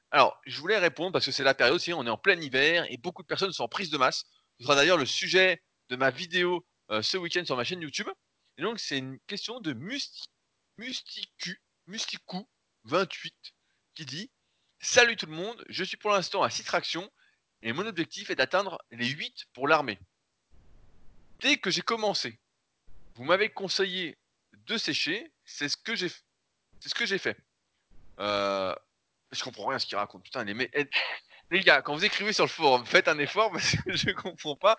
alors, je voulais répondre parce que c'est la période aussi, on est en plein hiver et beaucoup de personnes sont en prise de masse. Ce sera d'ailleurs le sujet de ma vidéo euh, ce week-end sur ma chaîne YouTube. Et donc, c'est une question de Musti, Musticu, Musticou 28 qui dit Salut tout le monde, je suis pour l'instant à 6 tractions et mon objectif est d'atteindre les 8 pour l'armée. Dès que j'ai commencé, vous m'avez conseillé de sécher, c'est ce que j'ai c'est ce que j'ai fait. Euh, je comprends rien à ce qu'il raconte. Putain, les, eh, les gars, quand vous écrivez sur le forum, faites un effort parce que je comprends pas.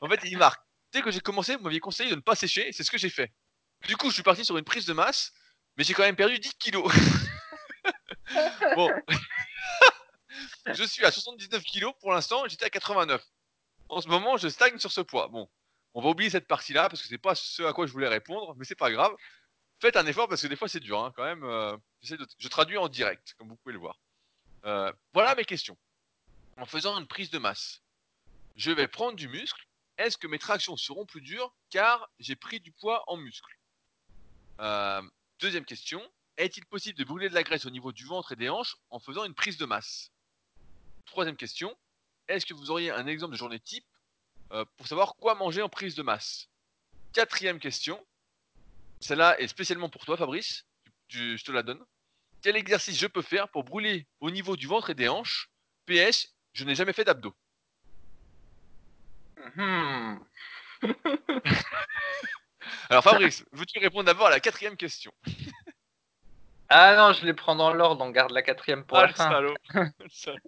En fait, il marque. Dès que j'ai commencé, vous m'aviez conseillé de ne pas sécher, c'est ce que j'ai fait. Du coup, je suis parti sur une prise de masse, mais j'ai quand même perdu 10 kilos. bon. je suis à 79 kilos pour l'instant, j'étais à 89. En ce moment, je stagne sur ce poids. Bon, on va oublier cette partie-là parce que c'est pas ce à quoi je voulais répondre, mais c'est pas grave. Faites un effort parce que des fois c'est dur hein, quand même. euh, je traduis en direct, comme vous pouvez le voir. Euh, voilà mes questions. En faisant une prise de masse, je vais prendre du muscle. Est-ce que mes tractions seront plus dures car j'ai pris du poids en muscle? Euh, Deuxième question. Est-il possible de brûler de la graisse au niveau du ventre et des hanches en faisant une prise de masse? Troisième question. Est-ce que vous auriez un exemple de journée type euh, pour savoir quoi manger en prise de masse? Quatrième question. Celle-là est spécialement pour toi, Fabrice. Je te la donne. Quel exercice je peux faire pour brûler au niveau du ventre et des hanches? PS, je n'ai jamais fait d'abdos. Hmm. Alors Fabrice, veux-tu répondre d'abord à la quatrième question? Ah non, je les prends dans l'ordre, on garde la quatrième pour Ah, la fin. salaud.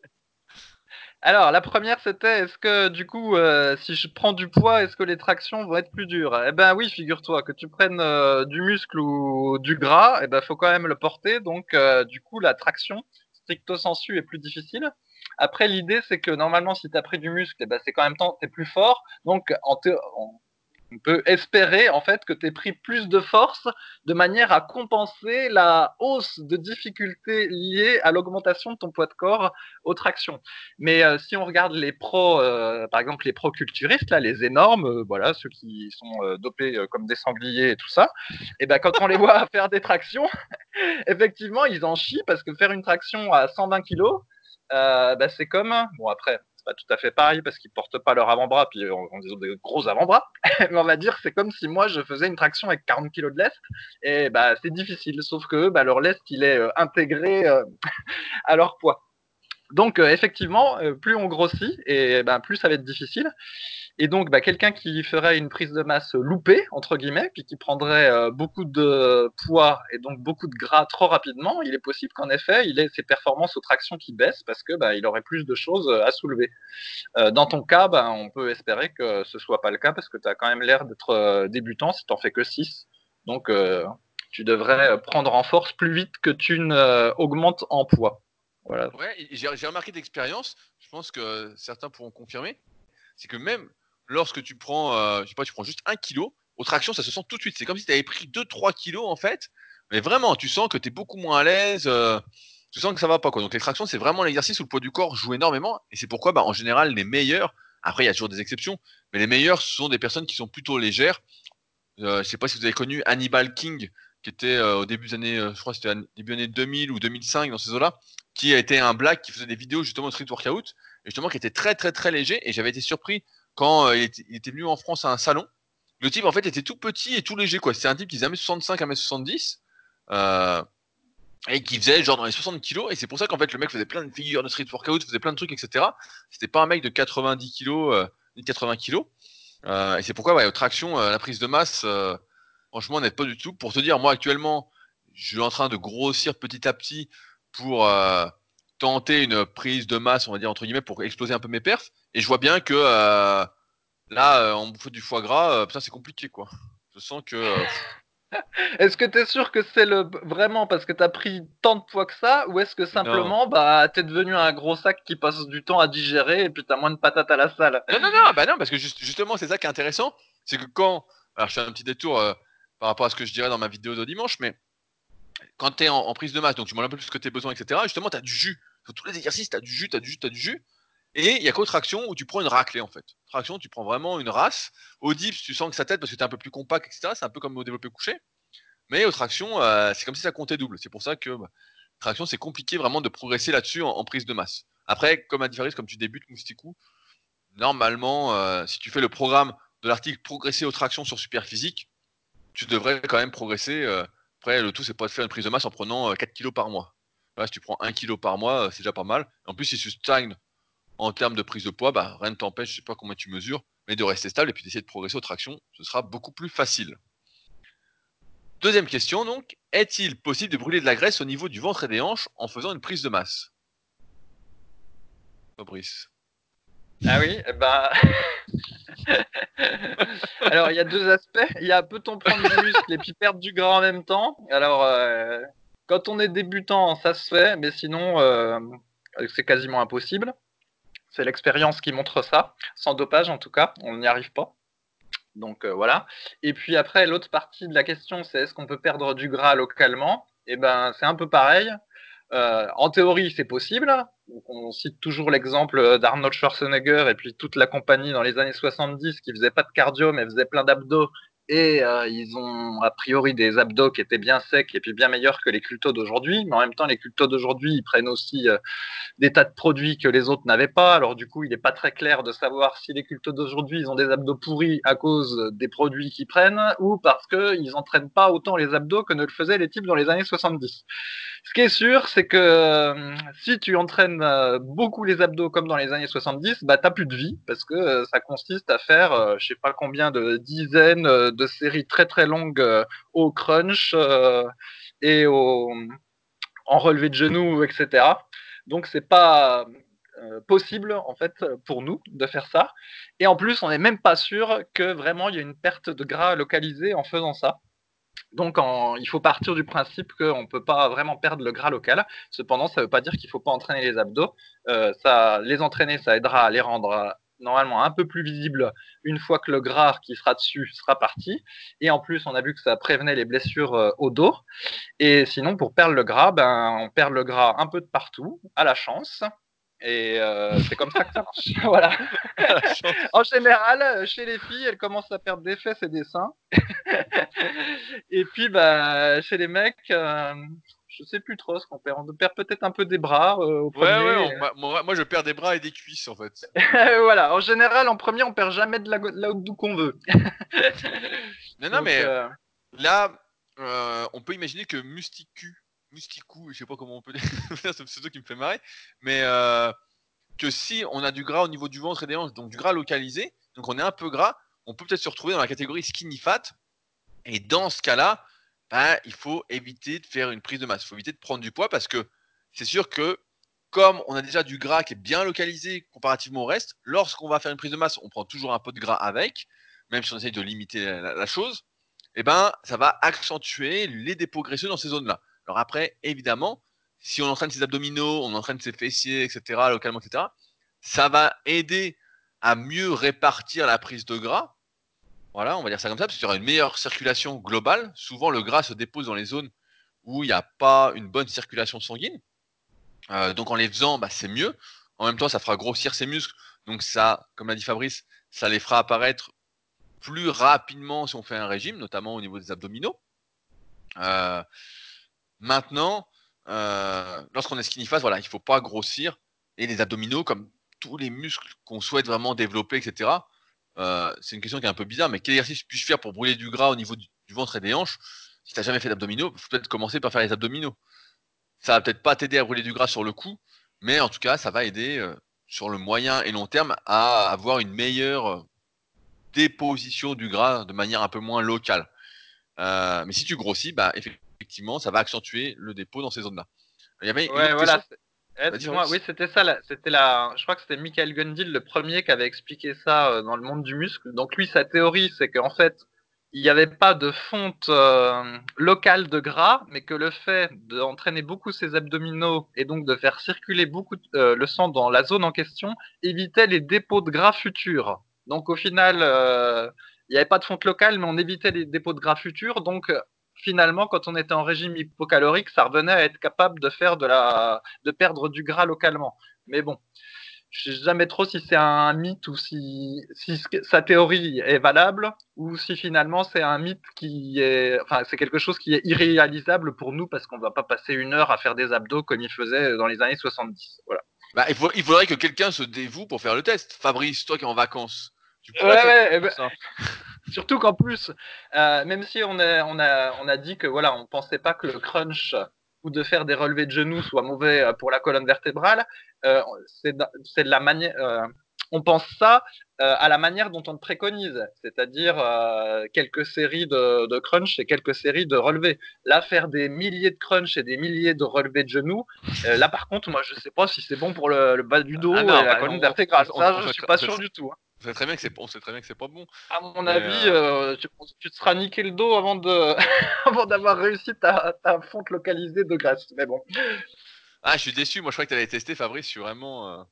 Alors, la première, c'était est-ce que du coup, euh, si je prends du poids, est-ce que les tractions vont être plus dures? Eh ben oui, figure-toi, que tu prennes euh, du muscle ou du gras, eh ben faut quand même le porter, donc euh, du coup, la traction, stricto sensu, est plus difficile. Après, l'idée, c'est que normalement, si tu as pris du muscle, eh ben, c'est qu'en même temps, tu plus fort, donc on peut espérer en fait que tu aies pris plus de force de manière à compenser la hausse de difficulté liée à l'augmentation de ton poids de corps aux tractions. Mais euh, si on regarde les pros, euh, par exemple les pros culturistes, là, les énormes, euh, voilà, ceux qui sont dopés comme des sangliers et tout ça, et ben quand on les voit faire des tractions, effectivement, ils en chient parce que faire une traction à 120 kg, euh, bah, c'est comme, bon après, c'est pas tout à fait pareil parce qu'ils portent pas leur avant-bras, puis on, on des gros avant-bras, mais on va dire c'est comme si moi je faisais une traction avec 40 kg de lest, et bah c'est difficile, sauf que bah, leur lest il est euh, intégré euh, à leur poids. Donc euh, effectivement, euh, plus on grossit, et ben plus ça va être difficile. Et donc, bah, quelqu'un qui ferait une prise de masse loupée, entre guillemets, puis qui prendrait euh, beaucoup de poids et donc beaucoup de gras trop rapidement, il est possible qu'en effet, il ait ses performances aux tractions qui baissent parce que bah, il aurait plus de choses à soulever. Dans ton cas, bah, on peut espérer que ce soit pas le cas parce que tu as quand même l'air d'être débutant si tu fais que 6. Donc, tu devrais prendre en force plus vite que tu n'augmentes en poids. Ouais, j'ai remarqué d'expérience, je pense que certains pourront confirmer, c'est que même lorsque tu prends, euh, je sais pas, tu prends juste un kilo, aux tractions, ça se sent tout de suite. C'est comme si tu avais pris 2-3 kilos en fait, mais vraiment, tu sens que tu es beaucoup moins à l'aise, euh, tu sens que ça va pas quoi. Donc les tractions, c'est vraiment l'exercice où le poids du corps joue énormément, et c'est pourquoi, bah, en général, les meilleurs, après il y a toujours des exceptions, mais les meilleurs, ce sont des personnes qui sont plutôt légères. Euh, je sais pas si vous avez connu Hannibal King, qui était au début des années, je crois c'était début années 2000 ou 2005 dans ces eaux-là, qui été un black qui faisait des vidéos justement de street workout, et justement qui était très très très léger, et j'avais été surpris quand euh, il, était, était venu en France à un salon. Le type en fait était tout petit et tout léger quoi. C'était un type qui faisait 1m65, 1m70, euh, et qui faisait genre dans les 60 kilos, et c'est pour ça qu'en fait le mec faisait plein de figures de street workout, faisait plein de trucs, etc. C'était pas un mec de 90 kilos, euh, ni de 80 kilos. Euh, et c'est pourquoi, ouais, euh, la prise de masse, franchement, n'aide pas du tout. Pour te dire, moi, actuellement, je suis en train de grossir petit à petit pour euh, tenter une prise de masse, on va dire, entre guillemets, pour exploser un peu mes perfs. Et je vois bien que euh, là, euh, en bouffant du foie gras, putain, c'est compliqué, quoi. Je sens que. Est-ce que tu es sûr que c'est le vraiment parce que tu as pris tant de poids que ça ou est-ce que simplement bah t'es devenu un gros sac qui passe du temps à digérer et puis t'as moins de patates à la salle? Non, non, non, bah non, parce que juste- justement, c'est ça qui est intéressant. C'est que quand. Alors, je fais un petit détour euh, par rapport à ce que je dirais dans ma vidéo de dimanche, mais quand tu es en, prise de masse, donc tu manges un peu plus que tes besoins, etc., justement, tu as du jus. Sur tous les exercices, tu as du jus, tu as du jus, tu as du jus. Et il y a qu'aux tractions où tu prends une raclée, en fait. Traction, tu prends vraiment une race. Au dips, tu sens que ça t'aide parce que tu es un peu plus compact, etc. C'est un peu comme au développé couché. Mais aux tractions, euh, c'est comme si ça comptait double. C'est pour ça que bah, traction, c'est compliqué vraiment de progresser là-dessus en, prise de masse. Après, comme à différence, comme tu débutes Mousticou, normalement, euh, si tu fais le programme de l'article Progresser aux tractions sur Superphysique, tu devrais quand même progresser. euh, après, le tout, c'est pas de faire une prise de masse en prenant euh, 4 kilos par mois. Si tu prends 1 kilo par mois, euh, c'est déjà pas mal. En plus, si tu stagnes en termes de prise de poids, bah, rien ne t'empêche, je sais pas combien tu mesures, mais de rester stable et puis d'essayer de progresser aux tractions, ce sera beaucoup plus facile. Deuxième question donc, est-il possible de brûler de la graisse au niveau du ventre et des hanches en faisant une prise de masse? Fabrice. Ah oui, ben. Alors il y a deux aspects. Il y a peut-on prendre du muscle et puis perdre du gras en même temps? Alors euh, quand on est débutant, ça se fait, mais sinon euh, c'est quasiment impossible. C'est l'expérience qui montre ça. Sans dopage en tout cas, on n'y arrive pas. Donc euh, voilà. Et puis après, l'autre partie de la question, c'est est-ce qu'on peut perdre du gras localement? Eh ben, c'est un peu pareil. Euh, en théorie, c'est possible. On cite toujours l'exemple d'Arnold Schwarzenegger et puis toute la compagnie dans les années 70 qui faisait pas de cardio mais faisait plein d'abdos et euh, ils ont a priori des abdos qui étaient bien secs et puis bien meilleurs que les cultos d'aujourd'hui. Mais en même temps, les cultos d'aujourd'hui, ils prennent aussi euh, des tas de produits que les autres n'avaient pas. Alors du coup, il n'est pas très clair de savoir si les cultos d'aujourd'hui, ils ont des abdos pourris à cause des produits qu'ils prennent ou parce qu'ils n'entraînent pas autant les abdos que ne le faisaient les types dans les années 70. Ce qui est sûr, c'est que euh, si tu entraînes beaucoup les abdos comme dans les années 70, bah t'as plus de vie parce que ça consiste à faire, je sais pas combien de dizaines euh, de séries très très longues euh, au crunch euh, et au en relevé de genoux, etc. Donc c'est pas possible en fait pour nous de faire ça. Et en plus, on n'est même pas sûr que vraiment il y a une perte de gras localisée en faisant ça. Donc, il faut partir du principe qu'on ne peut pas vraiment perdre le gras local. Cependant, ça ne veut pas dire qu'il faut pas entraîner les abdos. ça, les entraîner, ça aidera à les rendre normalement un peu plus visibles une fois que le gras qui sera dessus sera parti. Et en plus, on a vu que ça prévenait les blessures au dos. Et sinon, pour perdre le gras, ben, on perd le gras un peu de partout, à la chance. Et c'est comme ça que ça marche. voilà. en général, chez les filles, elles commencent à perdre des fesses et des seins. et puis, bah, chez les mecs, je sais plus trop ce qu'on perd. On perd peut-être un peu des bras au premier. Ouais, ouais, moi, je perds des bras et des cuisses en fait. voilà. En général, en premier, on perd jamais de la, là d'où qu'on veut. non, non, mais là, on peut imaginer que Musticu Musticou, je sais pas comment on peut dire, c'est ce pseudo qui me fait marrer, mais euh, que si on a du gras au niveau du ventre et des hanches, donc du gras localisé, donc on est un peu gras, on peut peut-être se retrouver dans la catégorie skinny fat, et dans ce cas-là, ben, il faut éviter de faire une prise de masse, il faut éviter de prendre du poids parce que c'est sûr que comme on a déjà du gras qui est bien localisé comparativement au reste, lorsqu'on va faire une prise de masse, on prend toujours un peu de gras avec, même si on essaye de limiter la, la chose, et eh ben ça va accentuer les dépôts graisseux dans ces zones-là. Alors après, évidemment, si on entraîne ses abdominaux, on entraîne ses fessiers, etc., localement, etc., ça va aider à mieux répartir la prise de gras. Voilà, on va dire ça comme ça, parce qu'il y aura une meilleure circulation globale. Souvent, le gras se dépose dans les zones où il n'y a pas une bonne circulation sanguine. Euh, donc en les faisant, bah, c'est mieux. En même temps, ça fera grossir ses muscles. Donc ça, comme l'a dit Fabrice, ça les fera apparaître plus rapidement si on fait un régime, notamment au niveau des abdominaux. Euh, Maintenant, euh, lorsqu'on est skinny fat, voilà, il ne faut pas grossir. Et les abdominaux, comme tous les muscles qu'on souhaite vraiment développer, etc., euh, c'est une question qui est un peu bizarre, mais quel exercice puis-je faire pour brûler du gras au niveau du, ventre et des hanches Si tu n'as jamais fait d'abdominaux, il faut peut-être commencer par faire les abdominaux. Ça va peut-être pas t'aider à brûler du gras sur le coup, mais en tout cas, ça va aider euh, sur le moyen et long terme à avoir une meilleure déposition du gras de manière un peu moins locale. mais si tu grossis, bah, effectivement, ça va accentuer le dépôt dans ces zones-là. Il y avait ouais, voilà. Oui, c'était ça. C'était la. Je crois que c'était Michael Gundil le premier qui avait expliqué ça euh, dans le monde du muscle. Donc lui, sa théorie, c'est qu'en fait, il n'y avait pas de fonte euh, locale de gras, mais que le fait d'entraîner beaucoup ses abdominaux et donc de faire circuler beaucoup euh, le sang dans la zone en question évitait les dépôts de gras futurs. Donc au final, il n'y avait pas de fonte locale, mais on évitait les dépôts de gras futurs. Donc finalement, quand on était en régime hypocalorique, ça revenait à être capable de faire de la, de perdre du gras localement. Mais bon, je sais jamais trop si c'est un mythe ou si, si sa théorie est valable ou si finalement c'est un mythe qui est, enfin, c'est quelque chose qui est irréalisable pour nous parce qu'on va pas passer une heure à faire des abdos comme il faisait dans les années 70. Voilà. Bah, il, il faudrait que quelqu'un se dévoue pour faire le test. Fabrice, toi qui es en vacances. ouais, ouais, eh ben, Surtout qu'en plus, euh, même si on a, on, a, on a dit que voilà, on pensait pas que le crunch ou de faire des relevés de genoux soit mauvais euh, pour la colonne vertébrale, euh, c'est de, la manière. On pense ça à la manière dont on le préconise, c'est-à-dire quelques séries de, de, crunch et quelques séries de relevés. Là, faire des milliers de crunch et des milliers de relevés de genoux, là par contre, moi je sais pas si c'est bon pour le, bas du dos ah et la bah, colonne vertébrale. Ça, je suis pas sûr du tout. Hein. On sait très bien que c'est, sait très bien que c'est pas bon. À mon avis, euh, euh, tu, te seras niqué le dos avant de, avant d'avoir réussi ta, ta, fonte localisée de graisse. Mais bon. Ah, je suis déçu. Moi, je crois que tu allais tester, Fabrice. Je suis vraiment. Euh,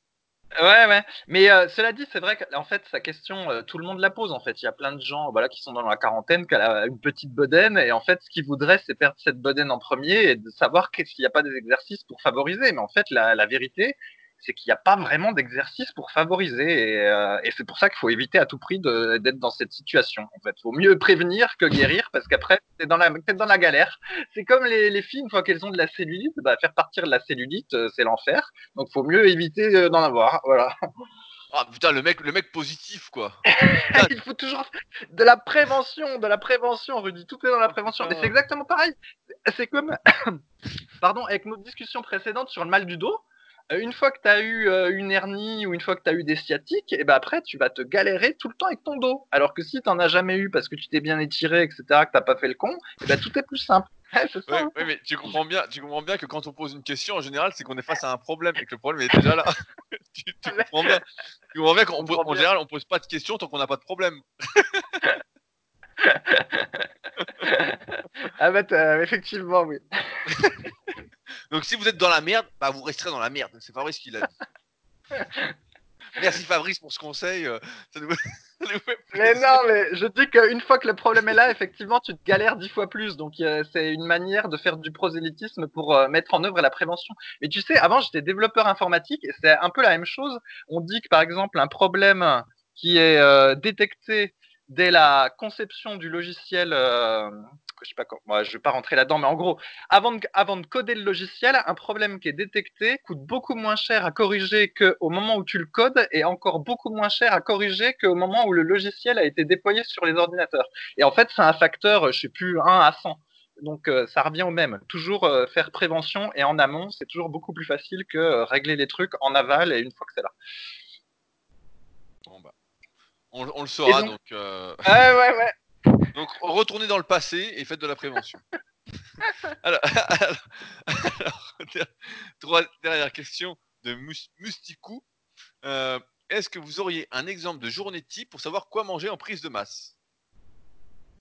ouais, ouais. Mais cela dit, c'est vrai qu'en fait, sa question, tout le monde la pose. En fait, il y a plein de gens, voilà, qui sont dans la quarantaine, qui ont une petite bedaine, et en fait, ce qu'ils voudraient, c'est perdre cette bedaine en premier et de savoir qu'il n'y a pas des exercices pour favoriser. Mais en fait, la, la vérité, c'est qu'il n'y a pas vraiment d'exercice pour favoriser. Et, euh, et c'est pour ça qu'il faut éviter à tout prix d'être dans cette situation. En fait, faut mieux prévenir que guérir parce qu'après, t'es dans la, es dans la galère. C'est comme les, les, filles, une fois qu'elles ont de la cellulite, bah, faire partir de la cellulite, euh, c'est l'enfer. Donc, faut mieux éviter euh, d'en avoir. Voilà. Ah putain, le mec, le mec positif, quoi. Il faut toujours de la prévention, de la prévention, Rudy. Tout est dans la prévention. Mais c'est exactement pareil. C'est comme, pardon, avec notre discussion précédente sur le mal du dos une fois que tu as eu euh, une hernie ou une fois que tu as eu des sciatiques, et ben après, tu vas te galérer tout le temps avec ton dos. Alors que si tu n'en as jamais eu parce que tu t'es bien étiré, etc., que tu pas fait le con, et ben tout est plus simple. ça, hein. mais tu comprends, bien, tu comprends bien que quand on pose une question, en général, c'est qu'on est face à un problème et que le problème est déjà là. tu, comprends bien. Tu comprends bien qu'en général, on pose pas de questions tant qu'on n'a pas de problème. ah bah effectivement, oui. Donc si vous êtes dans la merde, bah vous resterez dans la merde. C'est Fabrice qui l'a dit. Merci Fabrice pour ce conseil. Euh, mais non, mais je dis qu'une fois que le problème est là, effectivement, tu te galères dix fois plus. Donc c'est une manière de faire du prosélytisme pour euh, mettre en œuvre la prévention. Mais tu sais, avant j'étais développeur informatique et c'est un peu la même chose. On dit que par exemple un problème qui est euh, détecté dès la conception du logiciel, euh, je sais pas moi, je vais pas rentrer là-dedans, mais en gros, avant de, coder le logiciel, un problème qui est détecté coûte beaucoup moins cher à corriger qu'au moment où tu le codes et encore beaucoup moins cher à corriger qu'au moment où le logiciel a été déployé sur les ordinateurs. Et en fait, c'est un facteur, je sais plus, 1 à 100. Donc euh, ça revient au même. Toujours euh, faire prévention et en amont, c'est toujours beaucoup plus facile que régler les trucs en aval et une fois que c'est là. On, le saura donc. Euh, ouais, ouais, ouais. Donc retournez dans le passé et faites de la prévention. alors, alors, dernière question de Mustikou. Euh, est-ce que vous auriez un exemple de journée type pour savoir quoi manger en prise de masse?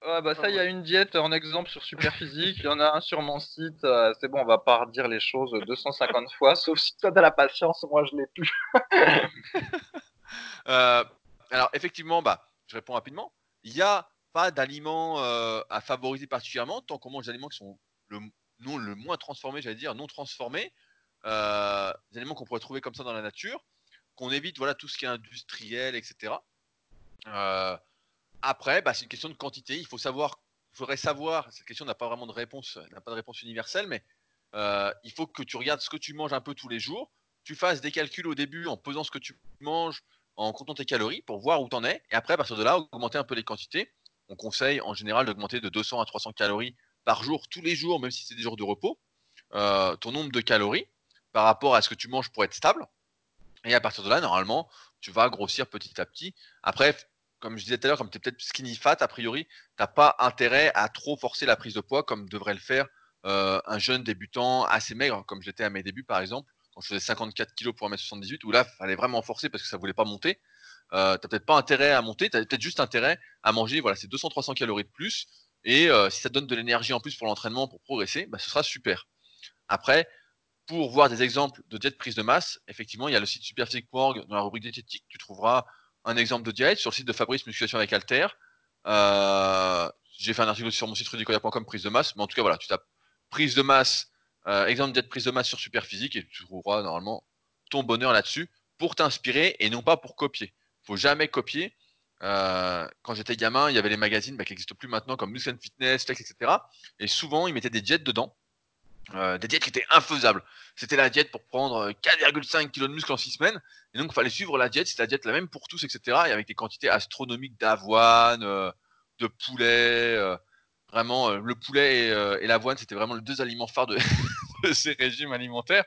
Ouais, bah ça, il y a une diète en exemple sur Superphysique. Il y en a un sur mon site. Euh, c'est bon, on va pas redire les choses 250 fois, sauf si toi, as la patience. Moi, je l'ai plus. euh, alors effectivement, bah, je réponds rapidement. Il n'y a pas d'aliments euh, à favoriser particulièrement tant qu'on mange des aliments qui sont le, non, le moins transformés, j'allais dire, non transformés, euh, des aliments qu'on pourrait trouver comme ça dans la nature, qu'on évite voilà tout ce qui est industriel, etc. Euh, après, bah, c'est une question de quantité. Il faut savoir, il faudrait savoir. Cette question n'a pas vraiment de réponse, n'a pas de réponse universelle, mais il faut que tu regardes ce que tu manges un peu tous les jours. Tu fasses des calculs au début en pesant ce que tu manges, en comptant tes calories pour voir où tu en es. Et après, à partir de là, augmenter un peu les quantités. On conseille en général d'augmenter de 200 à 300 calories par jour, tous les jours, même si c'est des jours de repos, euh, ton nombre de calories par rapport à ce que tu manges pour être stable. Et à partir de là, normalement, tu vas grossir petit à petit. Après, comme je disais tout à l'heure, comme tu es peut-être skinny fat, a priori, tu n'as pas intérêt à trop forcer la prise de poids comme devrait le faire euh, un jeune débutant assez maigre, comme j'étais à mes débuts par exemple quand je faisais 54 kg pour 1m78, où là, il fallait vraiment forcer parce que ça voulait pas monter. Euh, t'as peut-être pas intérêt à monter, tu as peut-être juste intérêt à manger, voilà, c'est 200-300 calories de plus. Et euh, si ça donne de l'énergie en plus pour l'entraînement, pour progresser, bah, ce sera super. Après, pour voir des exemples de diète prise de masse, effectivement, il y a le site superphysique.org dans la rubrique diététique, tu trouveras un exemple de diète sur le site de Fabrice Musculation avec Alter. Euh, j'ai fait un article sur mon site rudicoya.com prise de masse, mais en tout cas, voilà, tu tapes prise de masse exemple d'être prise de masse sur Superphysique et tu trouveras normalement ton bonheur là-dessus pour t'inspirer et non pas pour copier. Faut jamais copier. Euh, quand j'étais gamin, il y avait les magazines bah, qui n'existent plus maintenant comme Muscle Fitness, Flex, etc. Et souvent, ils mettaient des diètes dedans. Euh, des diètes qui étaient infaisables. C'était la diète pour prendre 4,5 kg de muscle en 6 semaines. Et donc, il fallait suivre la diète. C'est la diète la même pour tous, etc. Et avec des quantités astronomiques d'avoine, de poulet. Vraiment, le poulet et, et l'avoine, c'était vraiment les deux aliments phares de, ces régimes alimentaires.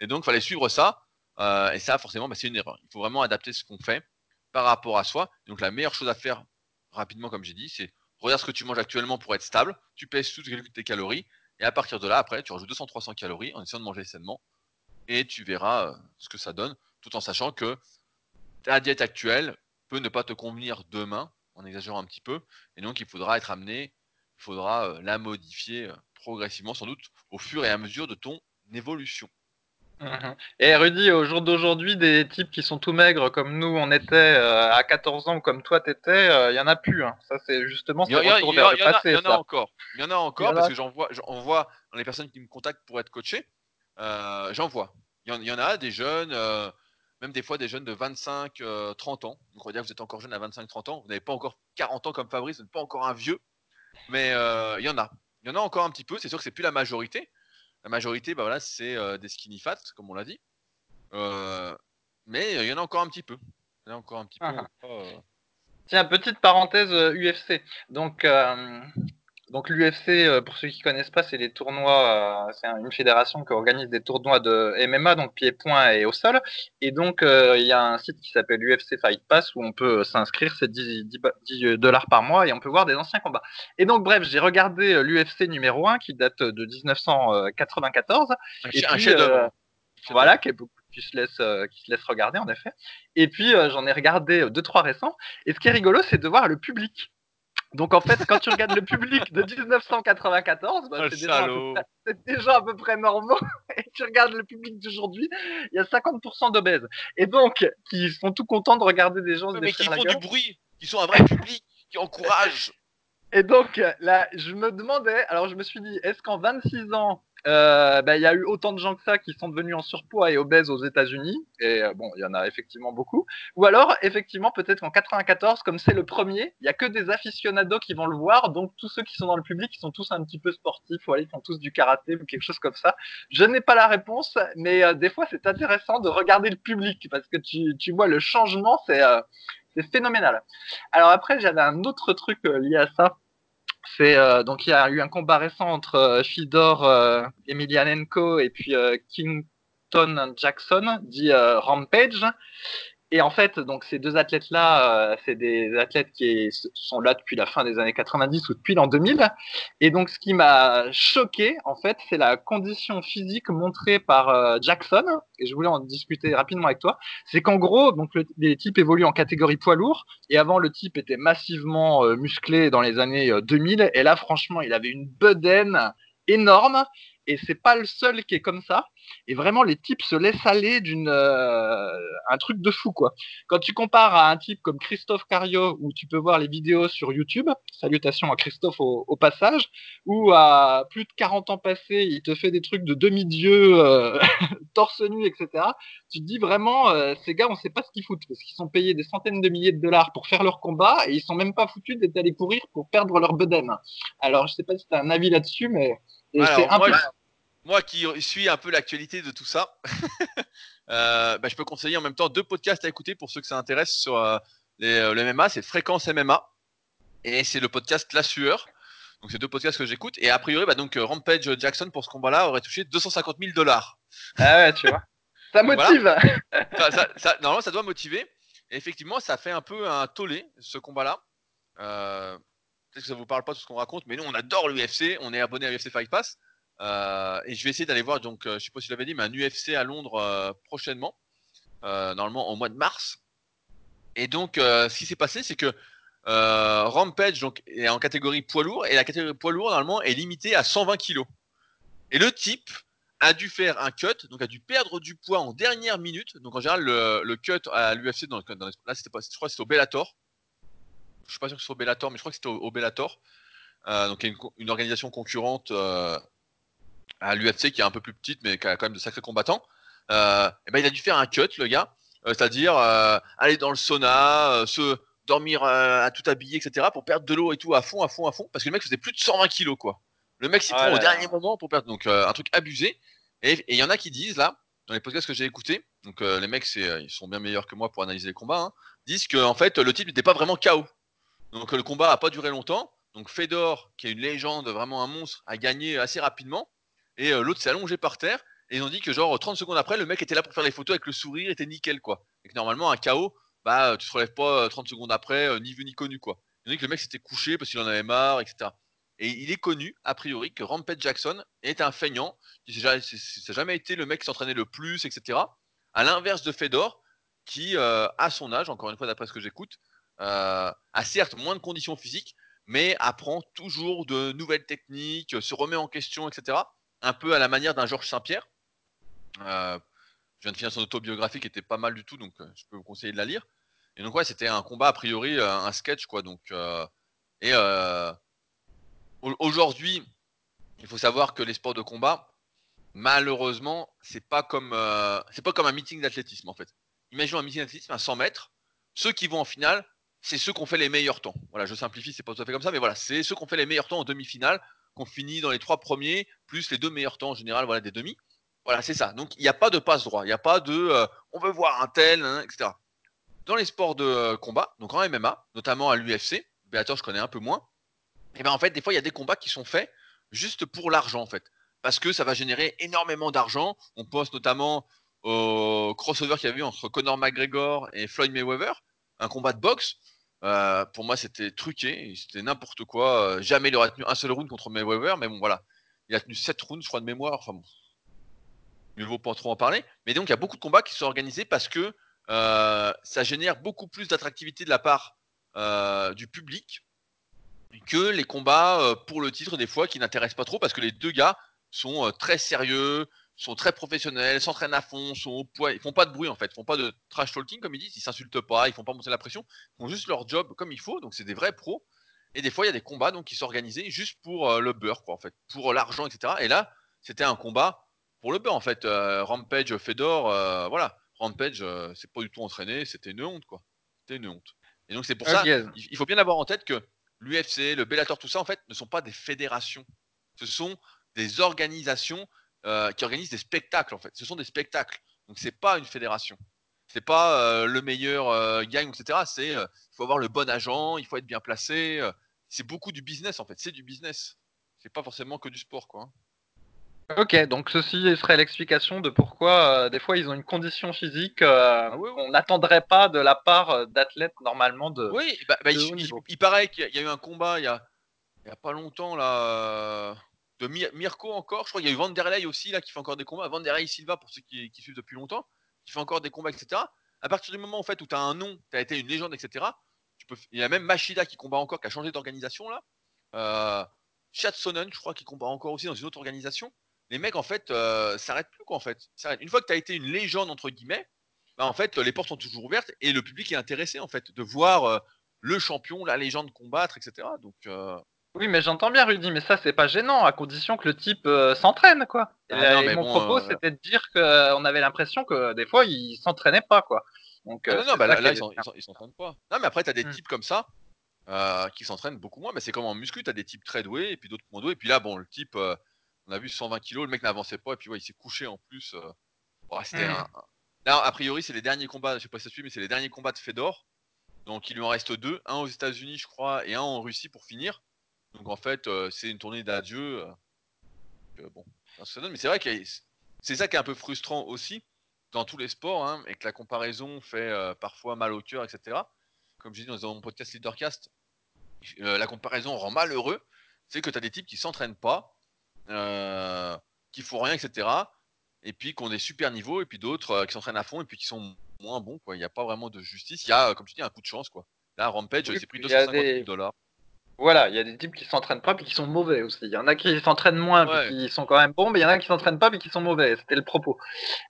Et donc, il fallait suivre ça. Euh, et ça, forcément, bah, c'est une erreur. Il faut vraiment adapter ce qu'on fait par rapport à soi. Donc, la meilleure chose à faire rapidement, comme j'ai dit, c'est regarde ce que tu manges actuellement pour être stable. Tu pèses toutes tes calories. Et à partir de là, après, tu rajoutes 200-300 calories en essayant de manger sainement. Et tu verras euh, ce que ça donne, tout en sachant que ta diète actuelle peut ne pas te convenir demain, en exagérant un petit peu. Et donc, il faudra être amené, il faudra euh, la modifier progressivement, sans doute, au fur et à mesure de ton évolution. Mhm. Et Rudy, au jour d'aujourd'hui, des types qui sont tout maigres comme nous on était euh, à 14 ans comme toi t'étais, il euh, y en a plus. Hein. Ça c'est justement Il y, en a encore. Il y en a encore parce que j'en vois, j'en vois dans les personnes qui me contactent pour être coachées. Euh, j'en vois. Il y, en a des jeunes, même des fois des jeunes de 25, 30 ans. Donc on va dire que vous êtes encore jeune à 25-30 ans. Vous n'avez pas encore 40 ans comme Fabrice, vous n'êtes pas encore un vieux. Mais il y en a. Il y en a encore un petit peu, c'est sûr que c'est plus la majorité. La majorité, bah voilà, c'est euh, des skinny fat, comme on l'a dit. Euh, mais il y en a encore un petit peu. Il y en a encore un petit peu. Ah. Euh, Tiens, petite parenthèse UFC. Donc, Donc l'UFC, pour ceux qui connaissent pas, c'est des tournois, c'est une fédération qui organise des tournois de MMA, donc pieds-points et au sol. Et donc il y a un site qui s'appelle UFC Fight Pass où on peut s'inscrire, c'est 10, 10, dollars par mois et on peut voir des anciens combats. Et donc bref, j'ai regardé l'UFC numéro 1 qui date de 1994. Un, un chef voilà, qui, est beaucoup, qui, se laisse, qui se laisse regarder en effet. Et puis j'en ai regardé deux trois récents. Et ce qui est rigolo, c'est de voir le public. Donc en fait, quand tu regardes le public de 1994, bah, c'est déjà, déjà, à peu près normal. Et tu regardes le public d'aujourd'hui, il y a 50% d'obèses. Et donc, qui sont tout contents de regarder des gens. mais qui font du bruit, qui sont un vrai public, qui encouragent. Et donc là, je me demandais, alors je me suis dit, est-ce qu'en 26 ans, euh, bah, il y a eu autant de gens que ça qui sont devenus en surpoids et obèses aux États-Unis. Et euh, bon, il y en a effectivement beaucoup. Ou alors, effectivement, peut-être qu'en 94, comme c'est le premier, il y a que des aficionados qui vont le voir. Donc, tous ceux qui sont dans le public, ils sont tous un petit peu sportifs. Ils font tous du karaté ou quelque chose comme ça. Je n'ai pas la réponse, mais euh, des fois, c'est intéressant de regarder le public parce que tu, vois le changement, c'est c'est phénoménal. Alors après, j'avais un autre truc lié à ça c'est euh, donc il y a eu un combat récent entre euh, Fidor euh, Emelianenko et puis Kington Jackson, dit Rampage. Et en fait, donc ces deux athlètes-là, euh, c'est des athlètes qui sont là depuis la fin des années 90 ou depuis l'an 2000. Et donc, ce qui m'a choqué, en fait, c'est la condition physique montrée par euh, Jackson. Et je voulais en discuter rapidement avec toi. C'est qu'en gros, donc les types évoluent en catégorie poids lourd. Et avant, le type était massivement euh, musclé dans les années 2000. Et là, franchement, il avait une bedaine énorme et c'est pas le seul qui est comme ça. Et vraiment, les types se laissent aller d'une euh, un truc de fou quoi. Quand tu compares à un type comme Christophe Cario, où tu peux voir les vidéos sur YouTube, salutations à Christophe au, passage, ou à plus de 40 ans passés, il te fait des trucs de demi-dieu, euh, torse nu, etc. Tu te dis vraiment, euh, ces gars, on sait pas ce qu'ils foutent, parce qu'ils sont payés des centaines de milliers de dollars pour faire leur combat, et ils sont même pas foutus d'être allés courir pour perdre leur bedaine. Alors, je sais pas si tu as un avis là-dessus, mais c'est un peu moi qui suis un peu l'actualité de tout ça, euh, bah, je peux conseiller en même temps deux podcasts à écouter pour ceux que ça intéresse sur euh, les, euh, le MMA. C'est Fréquence MMA et c'est le podcast La Sueur. Donc c'est deux podcasts que j'écoute. Et a priori, bah, donc Rampage Jackson pour ce combat-là aurait touché 250 000 dollars. Ah ouais, tu vois. Ça motive. normalement, ça doit motiver. Et effectivement, ça fait un peu un tollé ce combat-là. Peut-être que ça vous parle pas tout ce qu'on raconte, mais nous on adore l'UFC. On est abonné à l'UFC Fight Pass. Euh, et je vais essayer d'aller voir, donc, euh, je sais pas si je l'avais dit, mais un UFC à Londres euh, prochainement, normalement au mois de mars. Et donc, ce qui s'est passé, c'est que Rampage donc, est en catégorie poids lourd, et la catégorie poids lourd, normalement, est limitée à 120 kg. Et le type a dû faire un cut, donc a dû perdre du poids en dernière minute. Donc en général, le, cut à l'UFC, là, c'était pas, je crois que c'était au Bellator. Je suis pas sûr que ce soit au Bellator, mais je crois que c'était au, Bellator. donc il y a une organisation concurrente à l'UFC qui est un peu plus petite mais qui a quand même de sacrés combattants, euh, et ben il a dû faire un cut le gars, euh, c'est-à-dire euh, aller dans le sauna, se dormir à tout habillé, etc. pour perdre de l'eau et tout à fond, à fond, à fond, parce que le mec faisait plus de 120 kilos quoi. Le mec s'y ah prend au dernier moment pour perdre, donc un truc abusé. Et il y en a qui disent là, dans les podcasts que j'ai écoutés, donc les mecs c'est, ils sont bien meilleurs que moi pour analyser les combats, hein, disent que en fait le type n'était pas vraiment KO. Donc le combat a pas duré longtemps. Donc Fedor, qui est une légende, vraiment un monstre, a gagné assez rapidement et euh, l'autre s'est allongé par terre. Et ils ont dit que genre 30 secondes après, le mec était là pour faire les photos avec le sourire, était nickel quoi. Et que normalement un KO, bah tu te relèves pas 30 euh, secondes après, euh, ni vu ni connu quoi. Ils ont dit que le mec s'était couché parce qu'il en avait marre, etc. Et il est connu, a priori, que Rampage Jackson est un feignant, qui n'a jamais été le mec qui s'entraînait le plus, etc. À l'inverse de Fedor, qui, à son âge, encore une fois d'après ce que j'écoute, a certes moins de conditions physiques, mais apprend toujours de nouvelles techniques, se remet en question, etc un peu à la manière d'un Georges Saint-Pierre. Euh, je viens de finir son autobiographie qui était pas mal du tout, donc euh, je peux vous conseiller de la lire. Et donc ouais, c'était un combat a priori, euh, un sketch quoi. Donc et aujourd'hui, il faut savoir que les sports de combat, malheureusement, c'est pas comme pas comme un meeting d'athlétisme en fait. Imaginons un meeting d'athlétisme à 100 mètres. Ceux qui vont en finale, c'est ceux qui ont fait les meilleurs temps. Voilà, je simplifie, c'est pas tout à fait comme ça, mais voilà, c'est ceux qui ont fait les meilleurs temps en demi-finale qu'on finit dans les trois premiers, plus les deux meilleurs temps en général, voilà, des demi. Voilà, c'est ça. Donc il n'y a pas de passe droit, il n'y a pas de euh, on veut voir un tel, etc. Dans les sports de euh, combat, donc en MMA, notamment à l'UFC, Bellator je connais un peu moins, Et ben en fait, des fois, il y a des combats qui sont faits juste pour l'argent en fait, parce que ça va générer énormément d'argent. On pense notamment au crossover qu'il y a eu entre Conor McGregor et Floyd Mayweather, un combat de boxe. Euh, pour moi, c'était truqué, c'était n'importe quoi. Euh, jamais il aurait tenu un seul round contre Mayweather, mais bon, voilà. Il a tenu 7 rounds, je crois, de mémoire. Enfin bon, ne vaut pas trop en parler. Mais donc, il y a beaucoup de combats qui sont organisés parce que euh, ça génère beaucoup plus d'attractivité de la part du public que les combats pour le titre, des fois, qui n'intéressent pas trop parce que les deux gars sont très sérieux, sont très professionnels, s'entraînent à fond, sont au poids, ils font pas de bruit en fait, ils font pas de trash talking comme ils disent, ils s'insultent pas, ils font pas monter la pression, ils font juste leur job comme il faut, donc c'est des vrais pros. Et des fois il y a des combats donc qui sont organisés juste pour euh, le beurre quoi en fait, pour l'argent etc. Et là c'était un combat pour le beurre en fait. Euh, Rampage, Fedor, euh, voilà, Rampage c'est pas du tout entraîné, c'était une honte quoi, c'était une honte. Et donc c'est pour ça, il faut bien avoir en tête que l'UFC, le Bellator, tout ça en fait ne sont pas des fédérations, ce sont des organisations euh, qui organisent des spectacles en fait. Ce sont des spectacles. Donc c'est pas une fédération. C'est pas euh, le meilleur euh, gagne, etc. C'est il faut avoir le bon agent, il faut être bien placé. c'est beaucoup du business en fait. C'est du business. C'est pas forcément que du sport quoi. Hein. Ok, donc ceci serait l'explication de pourquoi des fois ils ont une condition physique ah qu'on n'attendrait pas de la part d'athlètes normalement de. Oui, bah, bah, il, paraît qu'il y, a eu un combat il y a, il y a pas longtemps là de Mirko encore. Je crois qu'il y a eu Vanderlei aussi là qui fait encore des combats. Vanderlei Silva pour ceux qui, suivent depuis longtemps, qui fait encore des combats, etc. À partir du moment en fait où tu as un nom, tu as été une légende, etc. Il y a même Machida qui combat encore, qui a changé d'organisation là. Euh, Sonnen, je crois, qui combat encore aussi dans une autre organisation. Les mecs en fait euh, s'arrêtent plus quoi en fait. Une fois que tu as été une légende entre guillemets, bah, en fait les portes sont toujours ouvertes et le public est intéressé en fait de voir euh, le champion, la légende combattre, etc. Donc euh, oui, mais j'entends bien, Rudy, mais ça, c'est pas gênant, à condition que le type euh, s'entraîne, quoi. Ah mon propos, euh, c'était de dire qu'on avait l'impression que des fois, il s'entraînait pas, quoi. Donc, ah euh, non, bah là, là ils s'entraînent pas. Non, mais après, tu as des hmm. types comme ça qui s'entraînent beaucoup moins. Mais c'est comme en muscu, tu as des types très doués et puis d'autres moins doués. Et puis là, bon, le type, on a vu 120 kilos, le mec n'avançait pas et puis ouais, il s'est couché en plus. c'était hmm. un, Là, a priori, c'est les derniers combats, je sais pas si ça suit, mais c'est les derniers combats de Fedor. Donc il lui en reste deux, un aux États-Unis, je crois, et un en Russie pour finir. Donc en fait, euh, c'est une tournée d'adieu. Euh, bon, Mais c'est vrai que c'est ça qui est un peu frustrant aussi dans tous les sports, hein, et que la comparaison fait euh, parfois mal au cœur, etc. Comme je dis dans mon podcast Leadercast, la comparaison rend malheureux. C'est que tu as des types qui s'entraînent pas, qui font rien, etc. Et puis qui ont des super niveaux, et puis d'autres qui s'entraînent à fond, et puis qui sont moins bons. Il n'y a pas vraiment de justice. Il y a, comme tu dis, un coup de chance. Quoi. Là, Rampage, il s'est pris 250 000 dollars. Voilà, il y a des types qui s'entraînent pas et qui sont mauvais aussi. Il y en a qui s'entraînent moins et qui sont quand même bons, mais il y en a qui s'entraînent pas et qui sont mauvais. C'était le propos.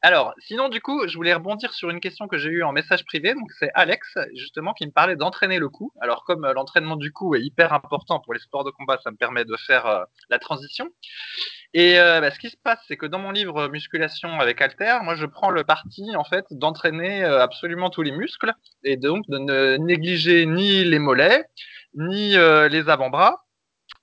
Alors, sinon, du coup, je voulais rebondir sur une question que j'ai eue en message privé. Donc, c'est Alex, justement, qui me parlait d'entraîner le coup. Alors, comme euh, l'entraînement du coup est hyper important pour les sports de combat, ça me permet de faire euh, la transition. Et euh, bah, ce qui se passe, c'est que dans mon livre Musculation avec Alter, moi, je prends le parti, en fait, d'entraîner absolument tous les muscles et donc de ne négliger ni les mollets, ni euh, les avant-bras,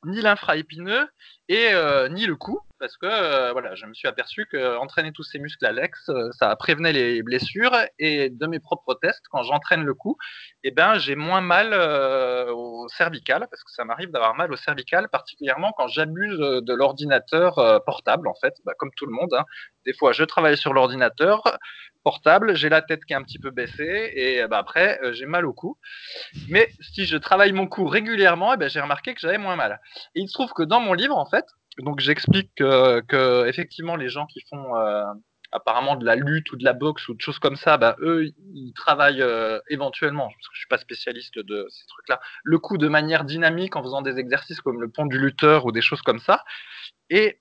ni l'infraépineux et euh, ni le cou, parce que euh, voilà, je me suis aperçu que entraîner tous ces muscles à l'ex, ça prévenait les blessures. Et de mes propres tests, quand j'entraîne le cou, eh ben j'ai moins mal au cervical, parce que ça m'arrive d'avoir mal au cervical, particulièrement quand j'abuse de l'ordinateur portable, en fait, bah, comme tout le monde. Hein. Des fois, je travaille sur l'ordinateur, portable, j'ai la tête qui est un petit peu baissée et bah, après euh, j'ai mal au cou. Mais si je travaille mon cou régulièrement, eh ben, j'ai remarqué que j'avais moins mal. Et il se trouve que dans mon livre en fait, donc j'explique que, effectivement les gens qui font euh, apparemment de la lutte ou de la boxe ou de choses comme ça, bah, eux ils travaillent euh, éventuellement, parce que je suis pas spécialiste de ces trucs-là, le cou de manière dynamique en faisant des exercices comme le pont du lutteur ou des choses comme ça. Et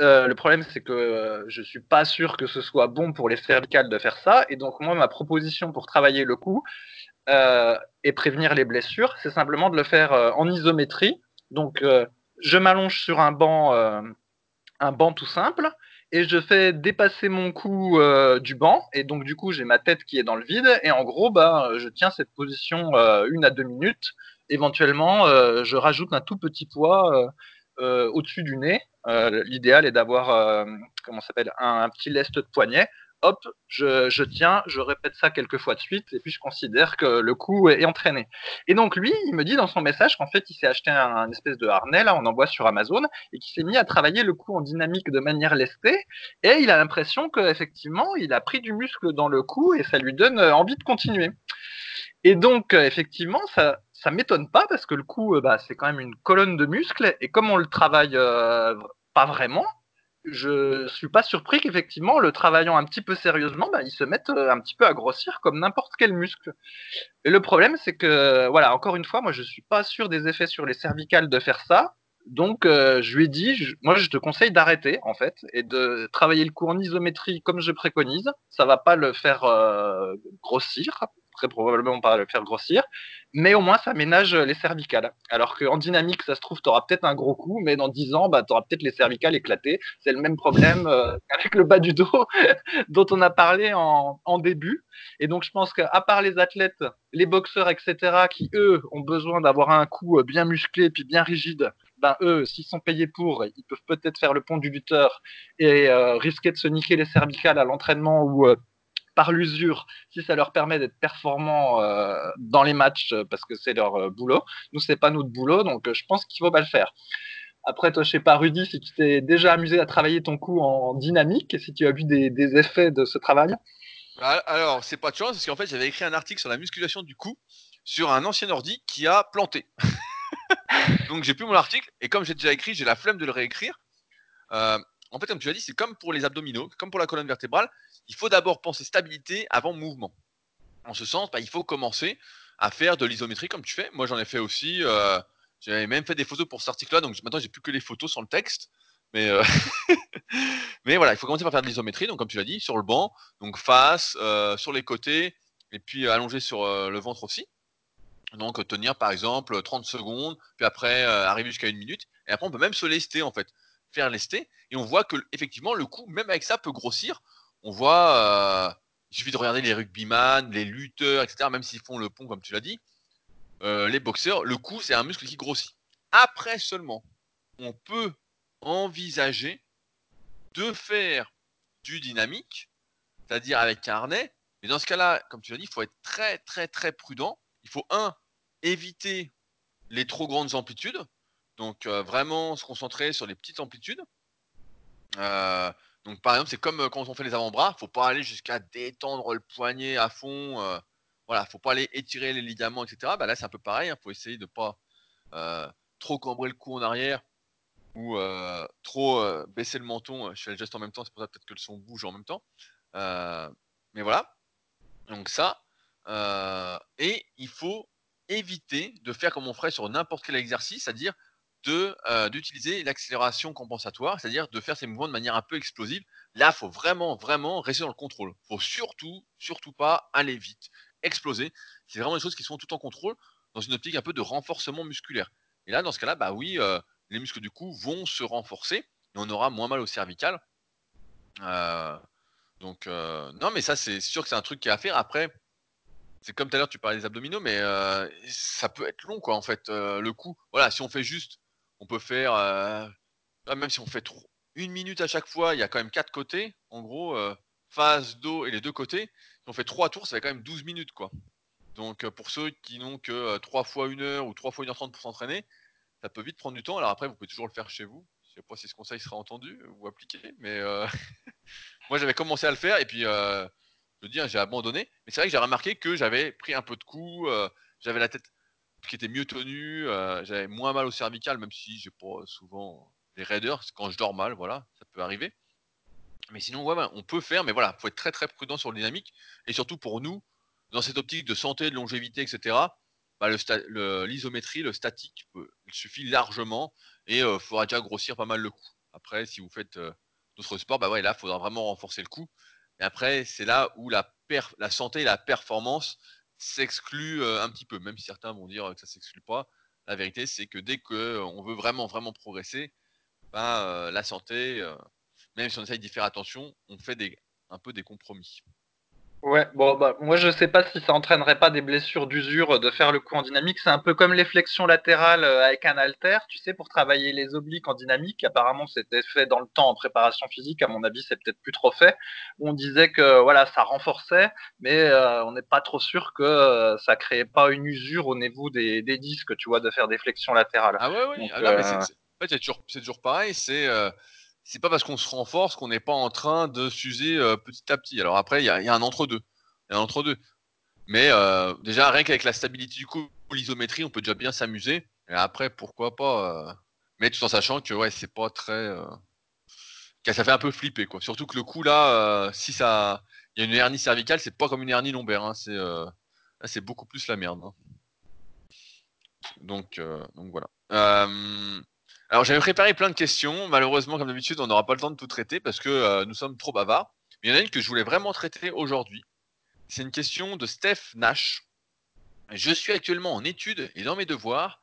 euh, le problème, c'est que euh, je suis pas sûr que ce soit bon pour les cervicales de faire ça. Et donc, moi, ma proposition pour travailler le cou euh, et prévenir les blessures, c'est simplement de le faire en isométrie. Donc, je m'allonge sur un banc, un banc tout simple, et je fais dépasser mon cou du banc. Et donc, du coup, j'ai ma tête qui est dans le vide. Et en gros, bah, je tiens cette position une à deux minutes. Éventuellement, je rajoute un tout petit poids au-dessus du nez euh, l'idéal est d'avoir euh, comment s'appelle un, petit lest de poignet. Hop, je, tiens, je répète ça quelques fois de suite, et puis je considère que le coup est, entraîné. Et donc lui, il me dit dans son message qu'en fait, il s'est acheté un, espèce de harnais, là, on en voit sur Amazon, et qu'il s'est mis à travailler le coup en dynamique de manière lestée, et il a l'impression qu'effectivement, il a pris du muscle dans le coup, et ça lui donne euh, envie de continuer. Et donc, euh, effectivement, ça, ça m'étonne pas parce que le cou, euh, bah, c'est quand même une colonne de muscles et comme on le travaille pas vraiment, je suis pas surpris qu'effectivement, le travaillant un petit peu sérieusement, bah, il se mette un petit peu à grossir comme n'importe quel muscle. Et le problème, c'est que, voilà, encore une fois, moi, je suis pas sûr des effets sur les cervicales de faire ça. Donc, je lui ai dit, moi, je te conseille d'arrêter, en fait, et de travailler le cou en isométrie comme je préconise. Ça va pas le faire grossir, très probablement pas le faire grossir, mais au moins ça ménage les cervicales. Alors qu'en dynamique, ça se trouve, tu auras peut-être un gros coup, mais dans 10 ans, bah, tu auras peut-être les cervicales éclatées. C'est le même problème euh, avec le bas du dos dont on a parlé en, en début. Et donc je pense qu'à part les athlètes, les boxeurs, etc., qui eux ont besoin d'avoir un cou bien musclé puis bien rigide, ben eux, s'ils sont payés pour, ils peuvent peut-être faire le pont du lutteur et euh, risquer de se niquer les cervicales à l'entraînement ou euh, par l'usure, si ça leur permet d'être performants euh, dans les matchs, euh, parce que c'est leur euh, boulot. Nous, c'est pas notre boulot, donc je pense qu'il faut pas le faire. Après, toi, je sais pas, Rudy, si tu t'es déjà amusé à travailler ton coup en dynamique, si tu as vu des, effets de ce travail? Bah, alors, c'est pas de chance, parce qu'en fait, j'avais écrit un article sur la musculation du cou sur un ancien ordi qui a planté. donc, j'ai plus mon article, et comme j'ai déjà écrit, j'ai la flemme de le réécrire. En fait, comme tu l'as dit, c'est comme pour les abdominaux, comme pour la colonne vertébrale il faut d'abord penser stabilité avant mouvement. En ce sens, bah, il faut commencer à faire de l'isométrie comme tu fais. Moi, j'en ai fait aussi. Euh, j'avais même fait des photos pour cet article-là, donc maintenant, j'ai plus que les photos sans le texte. Mais, euh, mais voilà, il faut commencer par faire de l'isométrie, donc comme tu l'as dit, sur le banc, donc face, euh, sur les côtés, et puis allongé sur le ventre aussi. Donc tenir par exemple 30 secondes, puis après arriver jusqu'à une minute, et après on peut même se lester en fait, faire lester, et on voit que effectivement le cou, même avec ça, peut grossir on voit, euh, il suffit de regarder les rugbyman, les lutteurs, etc., même s'ils font le pont, comme tu l'as dit, euh, les boxeurs, le cou, c'est un muscle qui grossit. Après seulement, on peut envisager de faire du dynamique, c'est-à-dire avec un harnais, mais dans ce cas-là, comme tu l'as dit, il faut être très, très, très prudent. Il faut, un, éviter les trop grandes amplitudes, donc vraiment se concentrer sur les petites amplitudes. Donc par exemple, c'est comme quand on fait les avant-bras, faut pas aller jusqu'à détendre le poignet à fond. Voilà, faut pas aller étirer les ligaments, etc. Bah là, c'est un peu pareil. Il hein, faut essayer de pas euh, trop cambrer le cou en arrière ou trop baisser le menton. Je fais le geste en même temps, c'est pour ça peut-être que le son bouge en même temps. mais voilà. Donc ça. et il faut éviter de faire comme on ferait sur n'importe quel exercice, c'est-à-dire euh, d'utiliser l'accélération compensatoire, c'est-à-dire de faire ces mouvements de manière un peu explosive. Là, faut vraiment, vraiment rester dans le contrôle. Faut surtout, surtout pas aller vite, exploser. C'est vraiment des choses qui sont tout en contrôle dans une optique un peu de renforcement musculaire. Et là, dans ce cas-là, bah oui, euh, les muscles du cou vont se renforcer et on aura moins mal au cervical. Euh, donc, non, mais ça, c'est sûr que c'est un truc qui est à faire. Après, c'est comme tout à l'heure, tu parlais des abdominaux, mais ça peut être long, quoi, en fait, le coup. Voilà, si on fait juste on peut faire, euh, même si on fait une minute à chaque fois, il y a quand même quatre côtés, en gros, euh, face, dos et les deux côtés. Si on fait trois tours, ça fait quand même 12 minutes, quoi. Donc, euh, pour ceux qui n'ont que 3 fois 1 heure ou 3 fois 1 heure 30 pour s'entraîner, ça peut vite prendre du temps. Alors après, vous pouvez toujours le faire chez vous. Je sais pas si ce conseil sera entendu ou appliqué, mais moi j'avais commencé à le faire et puis je dis, hein, j'ai abandonné. Mais c'est vrai que j'ai remarqué que j'avais pris un peu de coups, j'avais la tête qui était mieux tenu, euh, j'avais moins mal au cervical, même si j'ai pas souvent les raideurs, quand je dors mal, voilà, ça peut arriver. Mais sinon, ouais, on peut faire, mais voilà, faut être très très prudent sur le dynamique, et surtout pour nous, dans cette optique de santé, de longévité, etc. Bah, l'isométrie, le, statique, il suffit largement, et il euh, faudra déjà grossir pas mal le cou. Après, si vous faites euh, d'autres sports, bah ouais, là, il faudra vraiment renforcer le cou. Et après, c'est là où la, la santé et la performance s'exclut un petit peu, même si certains vont dire que ça s'exclut pas. La vérité, c'est que dès qu'on veut vraiment, vraiment progresser, ben, la santé, même si on essaye d'y faire attention, on fait un peu des compromis. Ouais, bon, bah, moi je sais pas si ça entraînerait pas des blessures d'usure de faire le coup en dynamique. C'est un peu comme les flexions latérales euh, avec un halter, tu sais, pour travailler les obliques en dynamique. Apparemment, c'était fait dans le temps en préparation physique. À mon avis, c'est peut-être plus trop fait. On disait que voilà, ça renforçait, mais euh, on n'est pas trop sûr que euh, ça créait pas une usure au niveau des, des, disques, tu vois, de faire des flexions latérales. Ah ouais, oui. ah, non, mais c'est, en fait, c'est toujours, toujours, pareil. C'est c'est pas parce qu'on se renforce qu'on n'est pas en train de s'user euh, petit à petit. Alors après, il y, a, un entre-deux. Un entre-deux. Mais euh, déjà, rien qu'avec la stabilité du coup, l'isométrie, on peut déjà bien s'amuser. Et après, pourquoi pas. Euh... Mais tout en sachant que ouais, c'est pas très. Ça fait un peu flipper, quoi. Surtout que le coup là, si ça. Il y a une hernie cervicale, c'est pas comme une hernie lombaire. Hein. C'est c'est beaucoup plus la merde. Hein. Donc, donc voilà. Alors j'avais préparé plein de questions. Malheureusement, comme d'habitude, on n'aura pas le temps de tout traiter parce que euh, nous sommes trop bavards. Mais il y en a une que je voulais vraiment traiter aujourd'hui. C'est une question de Steph Nash. Je suis actuellement en études et dans mes devoirs,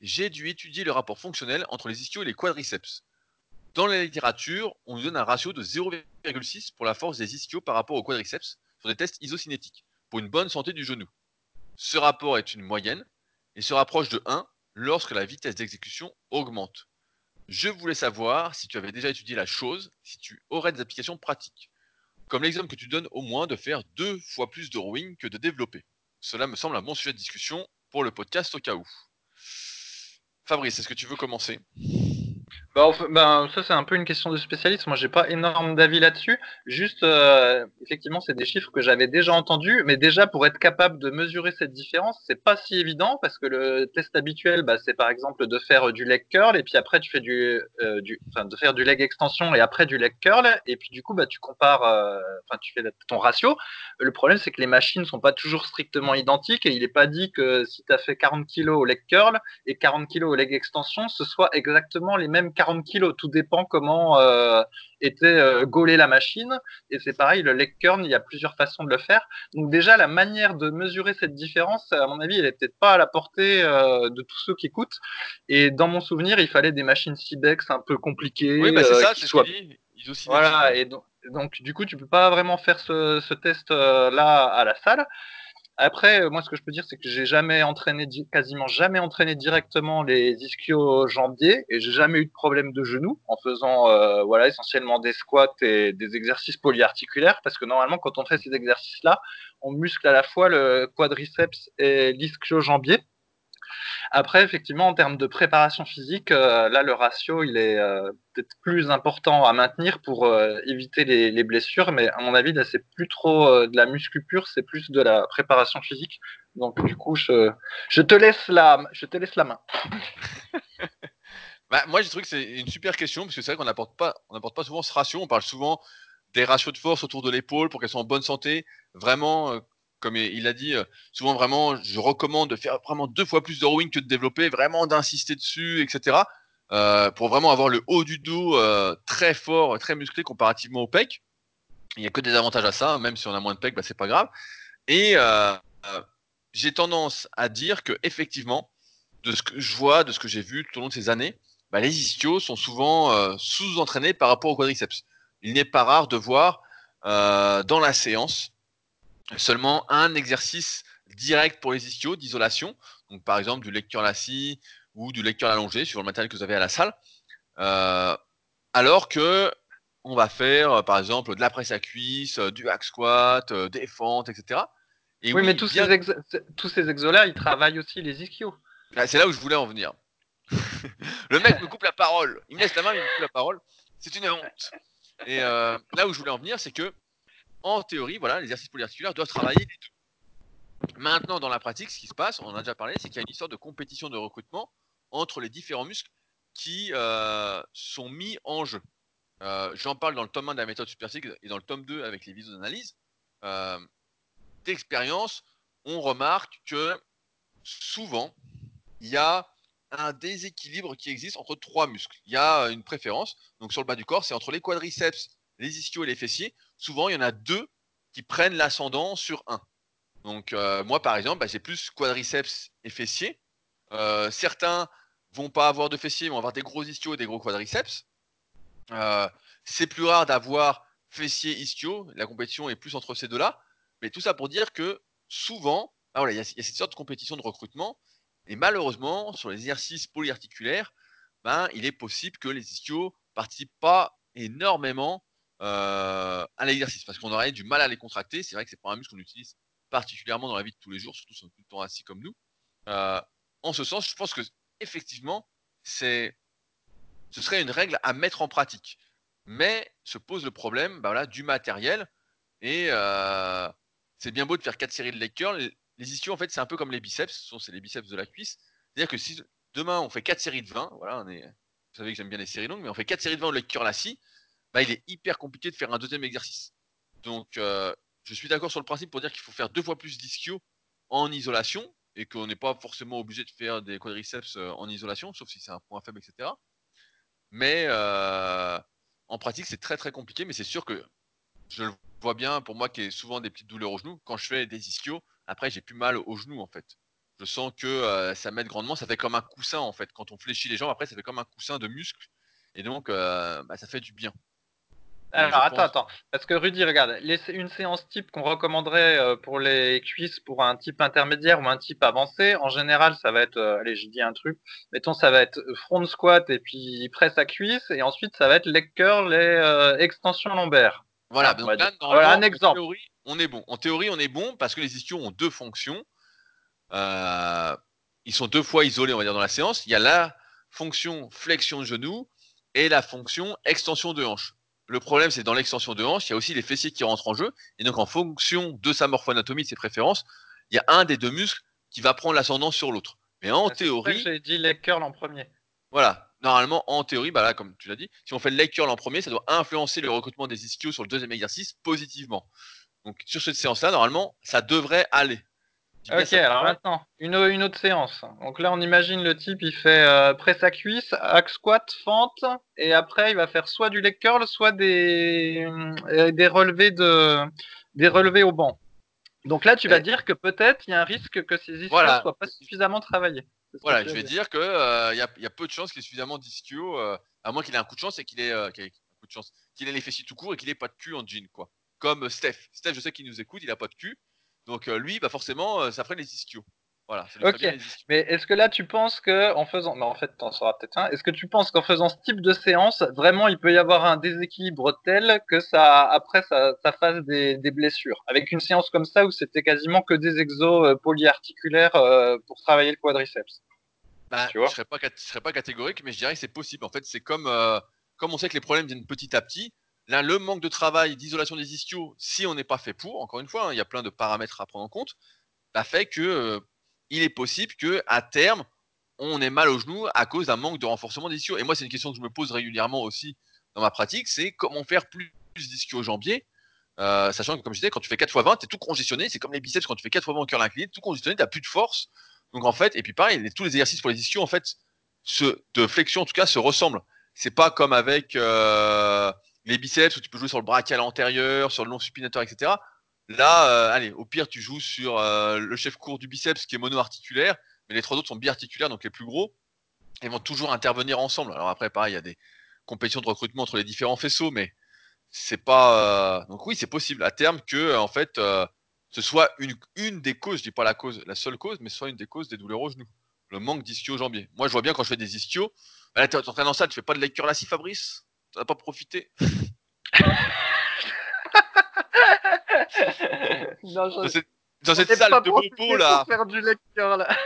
j'ai dû étudier le rapport fonctionnel entre les ischios et les quadriceps. Dans la littérature, on nous donne un ratio de 0,6 pour la force des ischios par rapport aux quadriceps sur des tests isocinétiques pour une bonne santé du genou. Ce rapport est une moyenne et se rapproche de 1 lorsque la vitesse d'exécution augmente. Je voulais savoir si tu avais déjà étudié la chose, si tu aurais des applications pratiques. Comme l'exemple que tu donnes au moins de faire deux fois plus de rowing que de développer. Cela me semble un bon sujet de discussion pour le podcast au cas où. Fabrice, est-ce que tu veux commencer? Bah, ben, ça c'est un peu une question de spécialiste. Moi, j'ai pas énorme d'avis là-dessus. Juste, euh, effectivement, c'est des chiffres que j'avais déjà entendus, mais déjà pour être capable de mesurer cette différence, c'est pas si évident parce que le test habituel, bah, c'est par exemple de faire du leg curl et puis après tu fais du, euh, du, enfin, de faire du leg extension et après du leg curl et puis du coup, bah, tu compares, euh, tu fais ton ratio. Le problème, c'est que les machines sont pas toujours strictement identiques et il est pas dit que si tu as fait 40 kg au leg curl et 40 kg au leg extension, ce soit exactement les mêmes 40 kilos. Tout dépend comment euh, était euh, gaulée la machine. Et c'est pareil, le leg curl, il y a plusieurs façons de le faire. Donc déjà, la manière de mesurer cette différence, à mon avis, elle est peut-être pas à la portée euh, de tous ceux qui écoutent. Et dans mon souvenir, il fallait des machines Cibex un peu compliquées. Oui, bah c'est ça, c'est soit... Voilà, et donc, donc, du coup, tu peux pas vraiment faire ce, ce test là à la salle. Après, euh, moi, ce que je peux dire, c'est que j'ai jamais entraîné, quasiment jamais entraîné directement les ischio-jambiers et j'ai jamais eu de problème de genou en faisant, euh, voilà, essentiellement des squats et des exercices polyarticulaires parce que normalement, quand on fait ces exercices-là, on muscle à la fois le quadriceps et l'ischio-jambier. Après, effectivement, en termes de préparation physique, euh, là, le ratio, il est euh, peut-être plus important à maintenir pour euh, éviter les, les, blessures. Mais à mon avis, là, c'est plus trop de la muscu pure, c'est plus de la préparation physique. Donc, du coup, je, je, te, laisse la, je te laisse la main. bah, moi, j'ai trouvé que c'est une super question parce que c'est vrai qu'on n'apporte pas, pas souvent ce ratio. On parle souvent des ratios de force autour de l'épaule pour qu'elles soient en bonne santé. Vraiment, comme il a dit, euh, souvent vraiment, je recommande de faire vraiment deux fois plus de rowing que de développer, vraiment d'insister dessus, etc. Euh, pour vraiment avoir le haut du dos euh, très fort, très musclé comparativement au pec. Il n'y a que des avantages à ça, même si on a moins de pec, bah, c'est pas grave. Et j'ai tendance à dire que effectivement, de ce que je vois, de ce que j'ai vu tout au long de ces années, bah, les ischios sont souvent sous-entraînés par rapport au quadriceps. Il n'est pas rare de voir dans la séance seulement un exercice direct pour les ischios d'isolation, donc par exemple du lecture assis ou du lecture allongé sur le matériel que vous avez à la salle, euh, alors que on va faire par exemple de la presse à cuisse, du hack squat, euh, des fentes, etc. Et oui, oui, mais tous, bien... ces ex tous ces exos-là, ils travaillent aussi les ischios. Ah, c'est là où je voulais en venir. le mec me coupe la parole, il me laisse la main, il me coupe la parole. C'est une honte. Et euh, là où je voulais en venir, c'est que en théorie, voilà, les exercices polyarticulaires doivent travailler les deux. Maintenant, dans la pratique, ce qui se passe, on en a déjà parlé, c'est qu'il y a une histoire de compétition de recrutement entre les différents muscles qui euh, sont mis en jeu. Euh, J'en parle dans le tome 1 de la méthode Superphysique et dans le tome 2 avec les visos d'analyse. Euh, D'expérience, on remarque que souvent, il y a un déséquilibre qui existe entre trois muscles. Il y a une préférence. Donc sur le bas du corps, c'est entre les quadriceps, les ischios et les fessiers souvent il y en a deux qui prennent l'ascendant sur un. Donc euh, moi par exemple, bah, j'ai plus quadriceps et fessiers. Euh, certains vont pas avoir de fessiers, vont avoir des gros ischios et des gros quadriceps. Euh, c'est plus rare d'avoir fessiers ischio. La compétition est plus entre ces deux-là. Mais tout ça pour dire que souvent, ah il y, a cette sorte de compétition de recrutement. Et malheureusement, sur les exercices polyarticulaires, ben, il est possible que les ischios participent pas énormément euh, à l'exercice parce qu'on aurait du mal à les contracter. C'est vrai que c'est pas un muscle qu'on utilise particulièrement dans la vie de tous les jours, surtout si on est tout le temps assis comme nous. Euh, en ce sens, je pense que effectivement, c'est, ce serait une règle à mettre en pratique. Mais se pose le problème bah voilà, du matériel. Et euh, c'est bien beau de faire 4 séries de leg. Les, ischios, en fait, c'est un peu comme les biceps. Ce sont c'est les biceps de la cuisse. C'est-à-dire que si demain on fait 4 séries de 20, voilà, on est, vous savez que j'aime bien les séries longues, mais on fait 4 séries de 20 au leg curl assis, bah, il est hyper compliqué de faire un deuxième exercice. Donc, euh, je suis d'accord sur le principe pour dire qu'il faut faire deux fois plus d'ischio en isolation et qu'on n'est pas forcément obligé de faire des quadriceps euh, en isolation, sauf si c'est un point faible, etc. Mais euh, en pratique, c'est très très compliqué, mais c'est sûr que je le vois bien pour moi qui ai souvent des petites douleurs au genou. Quand je fais des ischios, après j'ai plus mal au genou en fait. Je sens que ça m'aide grandement. Ça fait comme un coussin en fait. Quand on fléchit les jambes, après ça fait comme un coussin de muscle. Et donc, bah, ça fait du bien. Alors attends, attends. Parce que Rudy, regarde, une séance type qu'on recommanderait euh, pour les cuisses pour un type intermédiaire ou un type avancé, en général, ça va être, euh, allez, j'ai dit un truc, mettons, ça va être front squat et puis presse à cuisse, et ensuite ça va être leg curl et euh, extension lombaire. Voilà, donc là, voilà un exemple. En théorie, on est bon. En théorie, on est bon parce que les ischios ont deux fonctions. ils sont deux fois isolés, on va dire, dans la séance. Il y a la fonction flexion de genou et la fonction extension de hanche. Le problème, c'est dans l'extension de hanche, il y a aussi les fessiers qui rentrent en jeu. Et donc, en fonction de sa morphoanatomie, de ses préférences, il y a un des deux muscles qui va prendre l'ascendant sur l'autre. Mais en théorie. J'ai dit leg curl en premier. Voilà. Normalement, en théorie, bah là, comme tu l'as dit, si on fait le leg curl en premier, ça doit influencer le recrutement des ischios sur le deuxième exercice positivement. Donc, sur cette séance-là, normalement, ça devrait aller. Ok, alors maintenant, une, une, autre séance. Donc là, on imagine le type, il fait euh, presse à cuisse, hack squat, fente, et après, il va faire soit du leg curl, soit des, euh, des, relevés, de, des relevés au banc. Donc là, tu vas dire que peut-être il y a un risque que ces ischios ne soient pas suffisamment travaillés. Voilà, je vais dire qu'il euh, y, a, y, a peu de chances qu'il ait suffisamment d'ischios, à moins qu'il ait un coup de chance et qu'il ait, un coup de chance, qu'il ait les fessiers tout court et qu'il ait pas de cul en jean, quoi. Comme Steph. Steph, je sais qu'il nous écoute, il a pas de cul. Donc euh, lui, bah forcément, euh, ça ferait les ischios. Voilà. ok. Mais est-ce que là, tu penses que en faisant, mais en fait, t'en sauras peut-être un. Est-ce que tu penses qu'en faisant ce type de séance, vraiment, il peut y avoir un déséquilibre tel que ça, après, ça, ça fasse des, des, blessures? Avec une séance comme ça où c'était quasiment que des exos euh, polyarticulaires pour travailler le quadriceps. Bah, tu vois? je serais pas, serais pas catégorique, mais je dirais que c'est possible. En fait, c'est comme, comme on sait que les problèmes viennent petit à petit. Là, le manque de travail, d'isolation des ischios, si on n'est pas fait pour, encore une fois, hein, il y a plein de paramètres à prendre en compte, ça fait que euh, il est possible que à terme, on ait mal au genou à cause d'un manque de renforcement des ischios. Et moi, c'est une question que je me pose régulièrement aussi dans ma pratique, c'est comment faire plus, d'ischios jambiers, euh, sachant que, comme je disais, quand tu fais 4 x 20, tu es tout congestionné. C'est comme les biceps quand tu fais 4 x 20 au cœur incliné, tout congestionné, tu n'as plus de force. Donc, en fait, et puis pareil, tous les exercices pour les ischios, en fait, de flexion, en tout cas, se ressemblent. C'est pas comme avec euh, les biceps où tu peux jouer sur le brachial antérieur, sur le long supinateur, etc. Là, euh, allez, au pire, tu joues sur euh, le chef court du biceps qui est monoarticulaire, mais les trois autres sont biarticulaires, donc les plus gros. Ils vont toujours intervenir ensemble. Alors après, pareil, il y a des compétitions de recrutement entre les différents faisceaux, mais c'est pas. Euh, donc oui, c'est possible à terme que, en fait, ce soit une, des causes, je dis pas la cause, la seule cause, mais soit une des causes des douleurs au genou. Le manque d'ischio-jambier. Moi, je vois bien quand je fais des ischios. Bah, en train dans ça, tu fais pas de lecture là, si Fabrice? T'as pas profité non, dans cette, dans cette salle de bobo là. Faire du lecture là.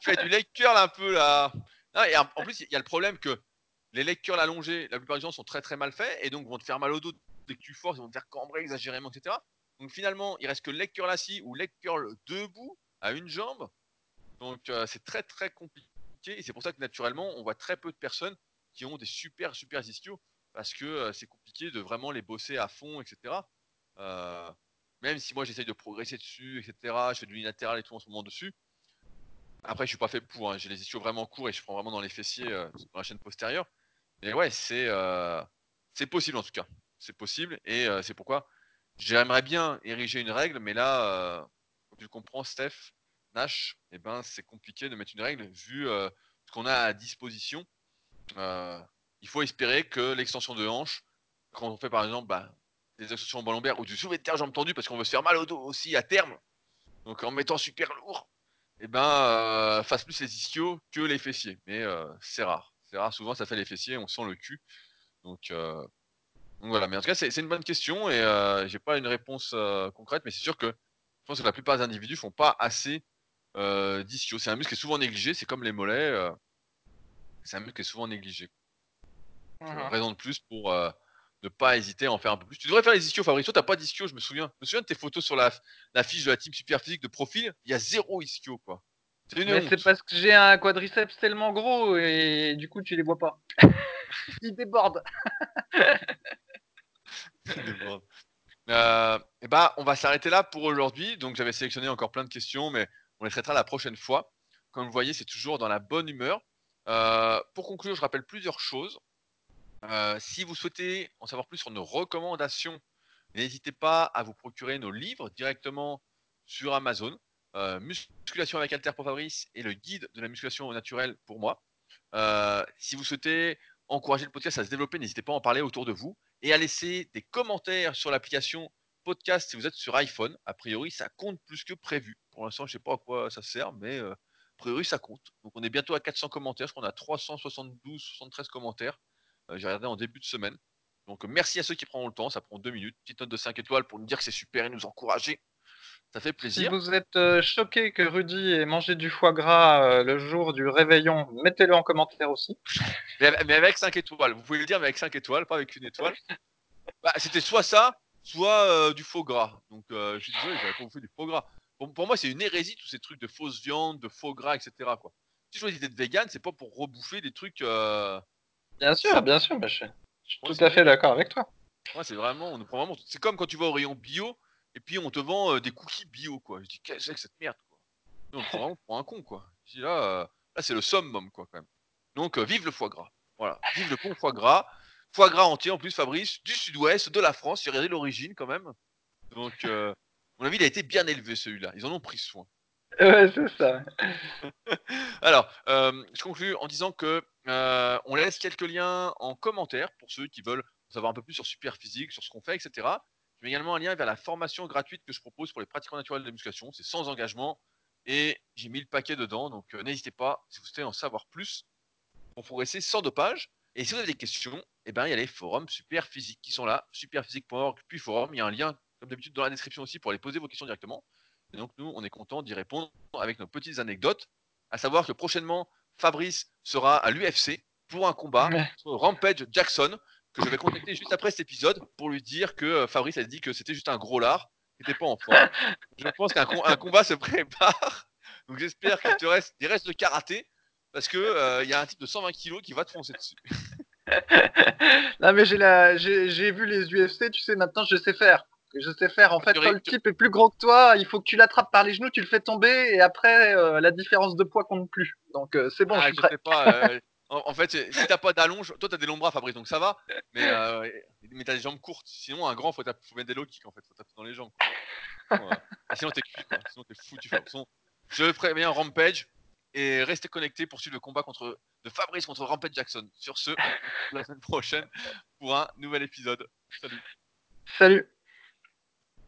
Fais du lecture là un peu là. et en plus, il y a le problème que les lectures allongées, la plupart du temps, sont très très mal faits et donc vont te faire mal au dos dès que tu forces, ils vont te faire cambrer exagérément, etc. Donc finalement, il reste que lecture assis ou lecture debout à une jambe. Donc euh, c'est très très compliqué et c'est pour ça que naturellement, on voit très peu de personnes qui ont des super super ischios parce que euh, c'est compliqué de vraiment les bosser à fond, etc. Euh, même si moi j'essaye de progresser dessus, etc. Je fais du unilatéral et tout en ce moment dessus. Après, je suis pas fait pour. Hein. J'ai les ischios vraiment courts et je prends vraiment dans les fessiers euh, dans la chaîne postérieure. Mais ouais, c'est c'est possible en tout cas. C'est possible et c'est pourquoi j'aimerais bien ériger une règle, mais là, comme tu comprends, Steph, Nash, eh ben, c'est compliqué de mettre une règle vu ce qu'on a à disposition. Euh, il faut espérer que l'extension de hanche, quand on fait par exemple bah, des extensions en lombaire ou du soulevé de terre jambes tendues parce qu'on veut se faire mal au dos aussi à terme, donc en mettant super lourd, eh ben euh, fasse plus les ischios que les fessiers. Mais euh, c'est rare. C'est rare, souvent ça fait les fessiers, on sent le cul. Donc, euh, voilà, mais en tout cas c'est une bonne question et j'ai pas une réponse concrète, mais c'est sûr que je pense que la plupart des individus font pas assez d'ischio. C'est un muscle qui est souvent négligé, c'est comme les mollets, c'est un muscle qui est souvent négligé. Mmh raison de plus pour ne pas hésiter à en faire un peu plus. Tu devrais faire les ischios, Fabrice. Toi, t'as pas d'ischio, je me souviens. Je me souviens de tes photos sur la, la fiche de la team super physique de profil. Il y a zéro ischio, quoi. C'est parce que j'ai un quadriceps tellement gros et du coup, tu les vois pas. Il déborde. Il déborde. Euh, et bah, on va s'arrêter là pour aujourd'hui. Donc, j'avais sélectionné encore plein de questions, mais on les traitera la prochaine fois. Comme vous voyez, c'est toujours dans la bonne humeur. Euh, pour conclure, je rappelle plusieurs choses. Euh, si vous souhaitez en savoir plus sur nos recommandations, n'hésitez pas à vous procurer nos livres directement sur Amazon. Euh, musculation avec Alter pour Fabrice et le guide de la musculation naturelle pour moi. Si vous souhaitez encourager le podcast à se développer, n'hésitez pas à en parler autour de vous et à laisser des commentaires sur l'application podcast si vous êtes sur iPhone. A priori, ça compte plus que prévu. Pour l'instant, je ne sais pas à quoi ça sert, mais a priori, ça compte. Donc, on est bientôt à 400 commentaires. Je crois qu'on a 372, 73 commentaires. Euh, j'ai regardé en début de semaine. Donc merci à ceux qui prennent le temps, ça prend deux minutes. Petite note de 5 étoiles pour nous dire que c'est super et nous encourager. Ça fait plaisir. Si vous êtes euh, choqué que Rudy ait mangé du foie gras euh, le jour du réveillon, mettez-le en commentaire aussi. mais, avec 5 étoiles. Vous pouvez le dire, mais avec 5 étoiles, pas avec une étoile. Bah, c'était soit ça, soit du faux gras. Donc je suis désolé, j'avais pas bouffé du faux gras. Pour, moi, c'est une hérésie, tous ces trucs de fausse viande, de faux gras, etc. Quoi. Si je choisis d'être vegan, c'est pas pour rebouffer des trucs. Bien sûr, bien sûr, je, suis tout à fait d'accord avec toi. Ouais, c'est vraiment, on nous prend vraiment. C'est comme quand tu vas au rayon bio et puis on te vend euh, des cookies bio, quoi. Je dis, qu'est-ce que c'est que cette merde, quoi? on te prend vraiment pour un con, quoi. Je dis, là, euh, là c'est le summum, quoi, quand même. Donc, euh, vive le foie gras. Voilà, vive le bon foie gras. Foie gras entier, en plus, Fabrice, du sud-ouest, de la France. J'ai regardé l'origine, quand même. Donc, mon avis, il a été bien élevé, celui-là. Ils en ont pris soin. Ouais, c'est ça. Alors, je conclue en disant que euh, on laisse quelques liens en commentaire pour ceux qui veulent savoir un peu plus sur Superphysique, sur ce qu'on fait, etc. Je mets également un lien vers la formation gratuite que je propose pour les pratiquants naturels de musculation. C'est sans engagement et j'ai mis le paquet dedans. Donc euh, n'hésitez pas, si vous souhaitez en savoir plus, pour progresser sans dopage. Et si vous avez des questions, eh ben, il y a les forums Superphysique qui sont là, superphysique.org, puis forum. Il y a un lien, comme d'habitude, dans la description aussi pour aller poser vos questions directement. Et donc, nous, on est content d'y répondre avec nos petites anecdotes. À savoir que prochainement, Fabrice sera à l'UFC pour un combat contre Rampage Jackson, que je vais contacter juste après cet épisode pour lui dire que euh, Fabrice a dit que c'était juste un gros lard, qui n'était pas en forme. je pense qu'un combat se prépare. Donc j'espère qu'il te reste des restes de karaté, parce qu'il euh, il y a un type de 120 kg qui va te foncer dessus. non mais j'ai vu les UFC, tu sais, maintenant je sais faire. Je sais faire. En fait, quand le type est plus gros que toi, il faut que tu l'attrapes par les genoux, tu le fais tomber, et après, euh, la différence de poids compte plus. Donc, euh, c'est bon, je ah, Sais pas, euh, en, fait, si t'as pas d'allonge, toi t'as des longs bras, Fabrice, donc ça va. Mais, mais t'as des jambes courtes. Sinon, un grand, faut, faut mettre des low kicks, en fait. Faut taper dans les jambes. Ah, sinon, t'es cuit, quoi. Sinon, t'es foutu. Je ferai bien Rampage et restez connectés pour suivre le combat contre, de Fabrice contre Rampage Jackson. Sur ce, la semaine prochaine pour un nouvel épisode. Salut. Salut.